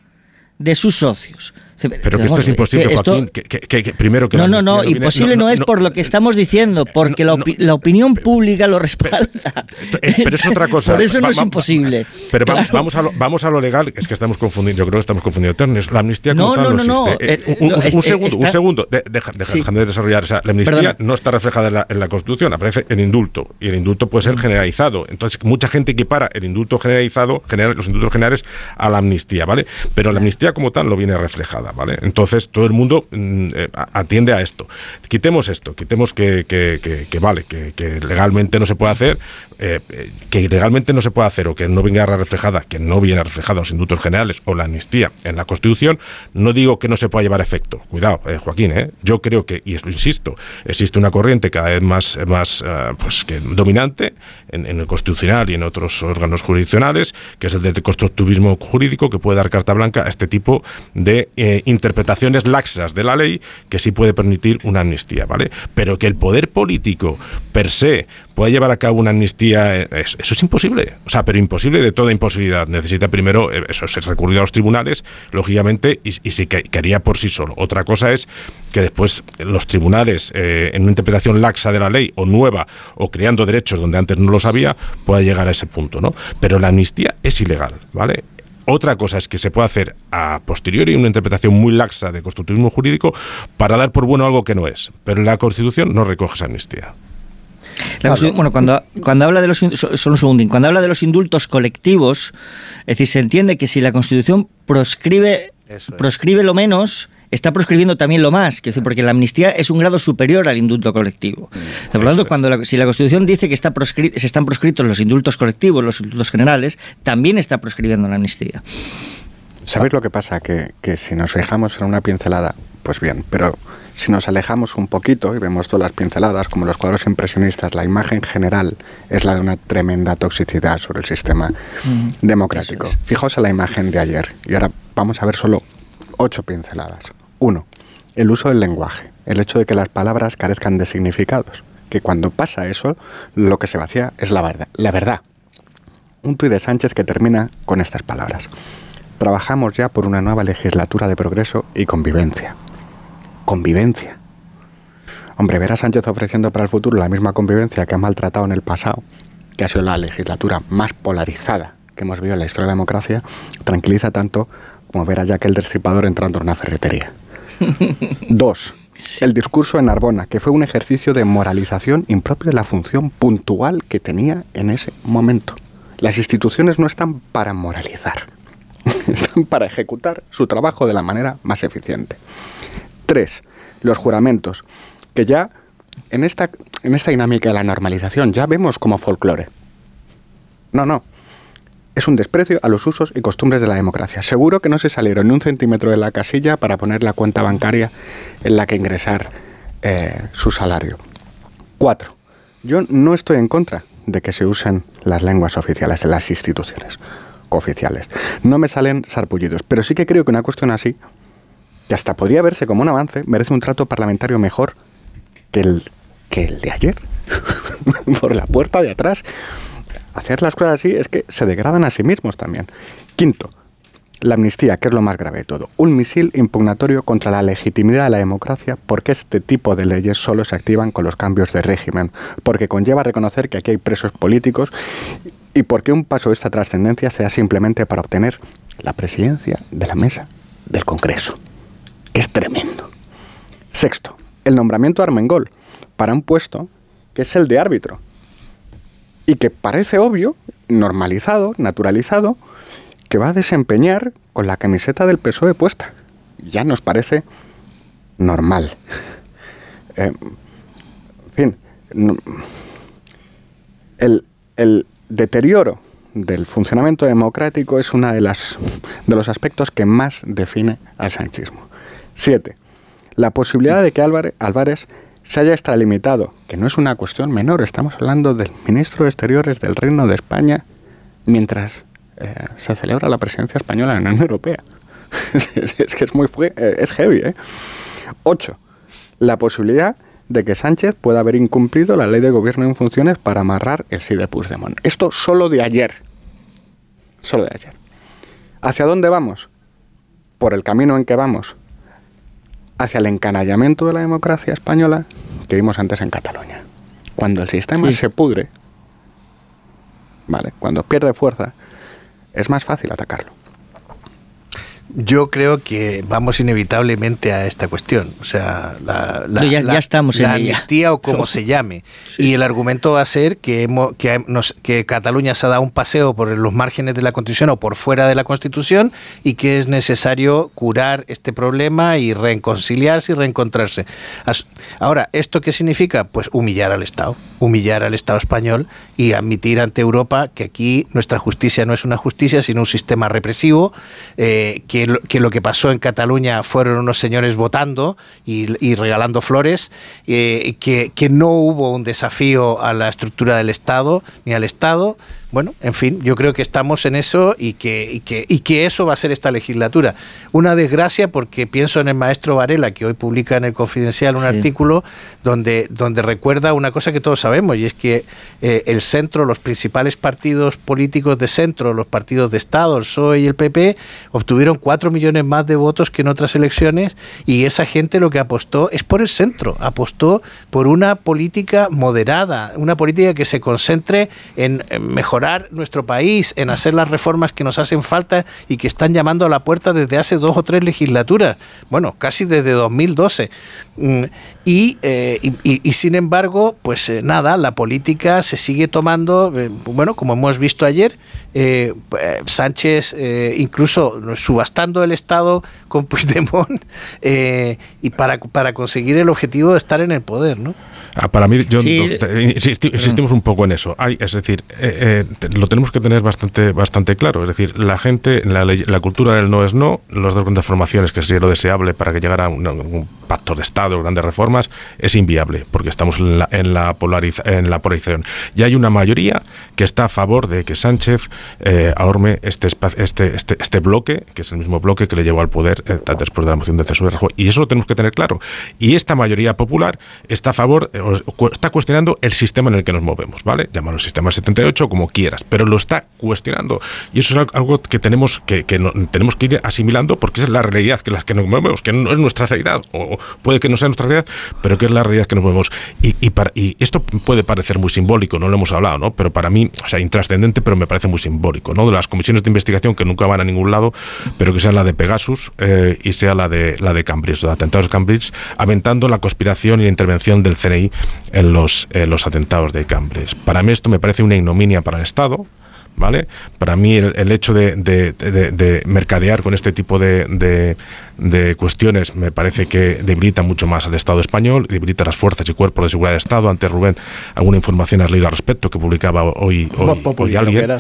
de sus socios Pero que esto es imposible, Joaquín. Que, primero que no, no, no, imposible no, es por lo que estamos diciendo, porque la, opinión pública lo respalda. Pero es otra cosa. por eso no es imposible. Pero vamos, a lo, vamos a lo legal, es que estamos confundiendo, yo creo que estamos confundiendo términos. La amnistía como tal no, existe. un, segundo, un segundo, déjame de desarrollar. la amnistía no está reflejada en la, Constitución, aparece en indulto, y el indulto puede ser generalizado. Entonces, mucha gente equipara el indulto generalizado, general, los indultos generales, a la amnistía, ¿vale? Pero la amnistía como tal no viene reflejada. Entonces todo el mundo mm, eh, atiende a esto. Quitemos esto, quitemos que, que, vale, que, legalmente no se puede hacer, eh, que legalmente no se puede hacer o que no venga reflejada, que no viene reflejada los indultos generales o la amnistía en la Constitución, no digo que no se pueda llevar efecto. Cuidado, eh, Joaquín, yo creo que, y lo insisto, existe una corriente cada vez más, más pues, que dominante en, el Constitucional y en otros órganos jurisdiccionales, que es el de constructivismo jurídico, que puede dar carta blanca a este tipo de interpretaciones laxas de la ley que sí puede permitir una amnistía, ¿vale? Pero que el poder político per se pueda llevar a cabo una amnistía, eh, eso es imposible. O sea, pero imposible de toda imposibilidad. Necesita primero, eh, eso es recurrido a los tribunales, lógicamente, y, y sí que, haría por sí solo. Otra cosa es que después los tribunales, eh, en una interpretación laxa de la ley o nueva, o creando derechos donde antes no los había, pueda llegar a ese punto, ¿no? Pero la amnistía es ilegal, ¿vale? Otra cosa es que se puede hacer a posteriori una interpretación muy laxa de constructivismo jurídico para dar por bueno algo que no es. Pero la Constitución no recoge esa amnistía. Bueno, cuando, cuando habla de los solo un cuando habla de los indultos colectivos, es decir, se entiende que si la Constitución proscribe, proscribe lo menos, está proscribiendo también lo más, que decir, porque la amnistía es un grado superior al indulto colectivo. Mm, Por lo tanto, cuando si la Constitución dice que está se están proscritos los indultos colectivos, los indultos generales, también está proscribiendo la amnistía. ¿Sabéis lo que pasa? Que, que si nos fijamos en una pincelada, pues bien, pero si nos alejamos un poquito y vemos todas las pinceladas, como los cuadros impresionistas, la imagen general es la de una tremenda toxicidad sobre el sistema mm, democrático. Fijaos en la imagen de ayer y ahora vamos a ver solo ocho pinceladas. Uno, el uso del lenguaje, el hecho de que las palabras carezcan de significados, que cuando pasa eso, lo que se vacía es la verdad. La verdad. Un tuit de Sánchez que termina con estas palabras. Trabajamos ya por una nueva legislatura de progreso y convivencia. Convivencia. Hombre, ver a Sánchez ofreciendo para el futuro la misma convivencia que ha maltratado en el pasado, que ha sido la legislatura más polarizada que hemos vivido en la historia de la democracia, tranquiliza tanto como ver a Jack el Destripador entrando en una ferretería. Dos, el discurso en Narbona, que fue un ejercicio de moralización impropio de la función puntual que tenía en ese momento. Las instituciones no están para moralizar, están para ejecutar su trabajo de la manera más eficiente. Tres, los juramentos, que ya en esta, en esta dinámica de la normalización ya vemos como folclore. No, no, es un desprecio a los usos y costumbres de la democracia. Seguro que no se salieron ni un centímetro de la casilla para poner la cuenta bancaria en la que ingresar eh, su salario. Cuatro, yo no estoy en contra de que se usen las lenguas oficiales en las instituciones cooficiales. No me salen sarpullidos, pero sí que creo que una cuestión así, que hasta podría verse como un avance, merece un trato parlamentario mejor que el, que el de ayer, por la puerta de atrás hacer las cosas así es que se degradan a sí mismos también. Quinto, la amnistía, que es lo más grave de todo. Un misil impugnatorio contra la legitimidad de la democracia porque este tipo de leyes solo se activan con los cambios de régimen, porque conlleva reconocer que aquí hay presos políticos y porque un paso de esta trascendencia sea simplemente para obtener la presidencia de la mesa del Congreso, es tremendo. Sexto, el nombramiento de Armengol para un puesto que es el de árbitro, y que parece obvio, normalizado, naturalizado, que va a desempeñar con la camiseta del PSOE puesta. Ya nos parece normal. Eh, en fin, el, el deterioro del funcionamiento democrático es uno de, las, de los aspectos que más define al sanchismo. Siete, la posibilidad de que Álvarez, Álvarez se haya extralimitado, que no es una cuestión menor, estamos hablando del ministro de Exteriores del Reino de España mientras eh, se celebra la presidencia española en la Unión Europea. es, que es muy eh, es heavy, ¿eh? Ocho, la posibilidad de que Sánchez pueda haber incumplido la ley de gobierno en funciones para amarrar el sí de Puigdemont. Esto solo de ayer. Solo de ayer. ¿Hacia dónde vamos? Por el camino en que vamos hacia el encanallamiento de la democracia española que vimos antes en Cataluña. Cuando el sistema se pudre, ¿vale? cuando pierde fuerza, es más fácil atacarlo. Yo creo que vamos inevitablemente a esta cuestión. O sea, la, ya, estamos la amnistía o como se llame. Y el argumento va a ser que, que, que Cataluña se ha dado un paseo por los márgenes de la Constitución o por fuera de la Constitución y que es necesario curar este problema y reconciliarse y reencontrarse. Ahora, ¿esto qué significa? Pues humillar al Estado, humillar al Estado español y admitir ante Europa que aquí nuestra justicia no es una justicia, sino un sistema represivo eh, que que, lo que pasó en Cataluña fueron unos señores votando y, regalando flores, eh, que, que no hubo un desafío a la estructura del Estado ni al Estado, bueno, en fin, yo creo que estamos en eso y que, y que, y que eso va a ser esta legislatura. Una desgracia porque pienso en el maestro Varela, que hoy publica en el Confidencial un artículo donde, donde recuerda una cosa que todos sabemos, y es que eh, el centro, los principales partidos políticos de centro, los partidos de Estado, el PSOE y el PP, obtuvieron cuatro millones más de votos que en otras elecciones, y esa gente lo que apostó es por el centro, apostó por una política moderada, una política que se concentre en mejorar nuestro país, en hacer las reformas que nos hacen falta y que están llamando a la puerta desde hace dos o tres legislaturas, bueno, casi desde 2012. Mm, eh, y, y, sin embargo, pues eh, nada, la política se sigue tomando, eh, bueno, como hemos visto ayer, Sánchez incluso subastando el Estado con Puigdemont y para, para conseguir el objetivo de estar en el poder, ¿no? Ah, para mí, yo insistimos un poco en eso. Hay, es decir, eh, eh, lo tenemos que tener bastante, bastante claro. Es decir, la gente, la, la cultura del no es no, las dos grandes formaciones, que sería lo deseable para que llegara un, un pacto de Estado, grandes reformas, es inviable, porque estamos en la, en la, en la polarización. Y hay una mayoría que está a favor de que Sánchez eh, ahorme este, este, este, este bloque, que es el mismo bloque que le llevó al poder eh, después de la moción de censura. Y eso lo tenemos que tener claro. Y esta mayoría popular está a favor está cuestionando el sistema en el que nos movemos, ¿vale? Llámalo sistema 78 como quieras, pero lo está cuestionando. Y eso es algo que tenemos que, tenemos que ir asimilando porque es la realidad que las que nos movemos, que no es nuestra realidad, o puede que no sea nuestra realidad, pero que es la realidad que nos movemos. Y, y, esto puede parecer muy simbólico, no lo hemos hablado, ¿no? Pero para mí, o sea, intrascendente, pero me parece muy simbólico, ¿no? De las comisiones de investigación que nunca van a ningún lado, pero que sea la de Pegasus eh, y sea la de la de Cambridge, de atentados de Cambridge, aventando la conspiración y la intervención del CNI en los, los atentados de Cambridge. Para mí esto me parece una ignominia para el Estado, ¿vale? Para mí el, hecho de, mercadear con este tipo de, cuestiones me parece que debilita mucho más al Estado español, debilita las fuerzas y cuerpos de seguridad de Estado. Antes, Rubén, alguna información has leído al respecto que publicaba hoy, hoy, alguien.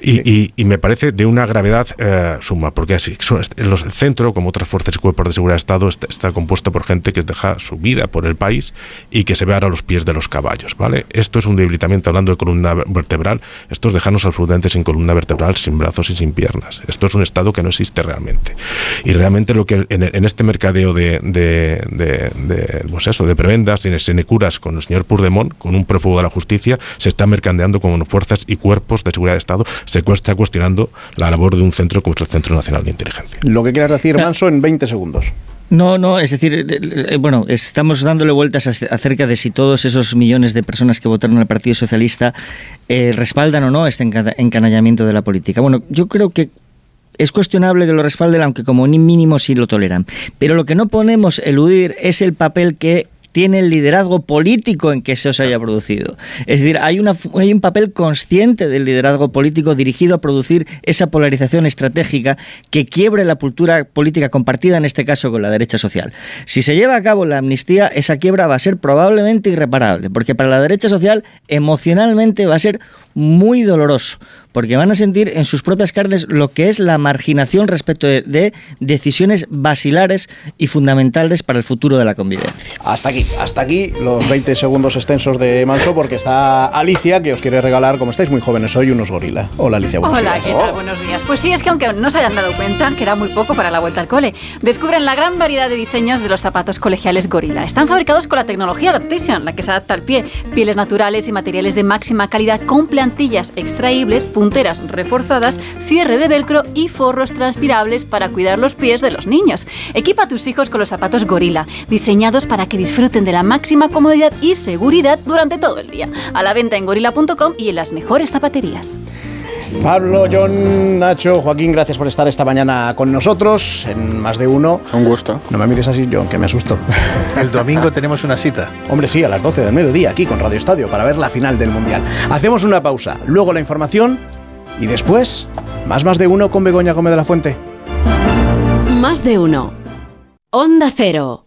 Y, me parece de una gravedad eh, suma, porque así, el centro, como otras fuerzas y cuerpos de seguridad de Estado, está, compuesto por gente que deja su vida por el país y que se ve ahora a los pies de los caballos, ¿vale? Esto es un debilitamiento, hablando de columna vertebral, esto es dejarnos absolutamente sin columna vertebral, sin brazos y sin piernas. Esto es un Estado que no existe realmente. Y realmente lo que en, este mercadeo de, de, de, pues eso, de prebendas, de senecuras con el señor Purdemont, con un prófugo de la justicia, se está mercandeando con fuerzas y cuerpos de seguridad de Estado se está cuestionando la labor de un centro como es el Centro Nacional de Inteligencia. Lo que quieras decir, Manso, en 20 segundos. No, no, es decir, eh, eh, bueno, estamos dándole vueltas acerca de si todos esos millones de personas que votaron al Partido Socialista eh, respaldan o no este encanallamiento de la política. Bueno, yo creo que es cuestionable que lo respalden, aunque como mínimo sí lo toleran. Pero lo que no podemos eludir es el papel que tiene el liderazgo político en que se haya producido. Es decir, hay, hay un papel consciente del liderazgo político dirigido a producir esa polarización estratégica que quiebre la cultura política compartida, en este caso con la derecha social. Si se lleva a cabo la amnistía, esa quiebra va a ser probablemente irreparable, porque para la derecha social emocionalmente va a ser muy doloroso, porque van a sentir en sus propias carnes lo que es la marginación respecto de, decisiones basilares y fundamentales para el futuro de la convivencia. Hasta aquí, hasta aquí los 20 segundos extensos de Manso, porque está Alicia, que os quiere regalar, como estáis muy jóvenes hoy, unos gorila. Hola Alicia, buenos Hola, ¿qué tal? Buenos días. Pues sí, es que aunque no se hayan dado cuenta, que era muy poco para la vuelta al cole, descubren la gran variedad de diseños de los zapatos colegiales gorila. Están fabricados con la tecnología Adaptation, la que se adapta al pie, pieles naturales y materiales de máxima calidad con plantillas extraíbles, punteras reforzadas, cierre de velcro y forros transpirables para cuidar los pies de los niños. Equipa a tus hijos con los zapatos Gorila, diseñados para que disfruten de la máxima comodidad y seguridad durante todo el día. A la venta en gorila.com y en las mejores zapaterías. Pablo, John, Nacho, Joaquín, gracias por estar esta mañana con nosotros en más de uno. Un gusto. No me mires así, John, que me asusto. El domingo tenemos una cita. Hombre, sí, a las 12 del mediodía, aquí con Radio Estadio, para ver la final del Mundial. Hacemos una pausa, luego la información y después, más más de uno con Begoña Gómez de la Fuente. Más de uno. Onda Cero.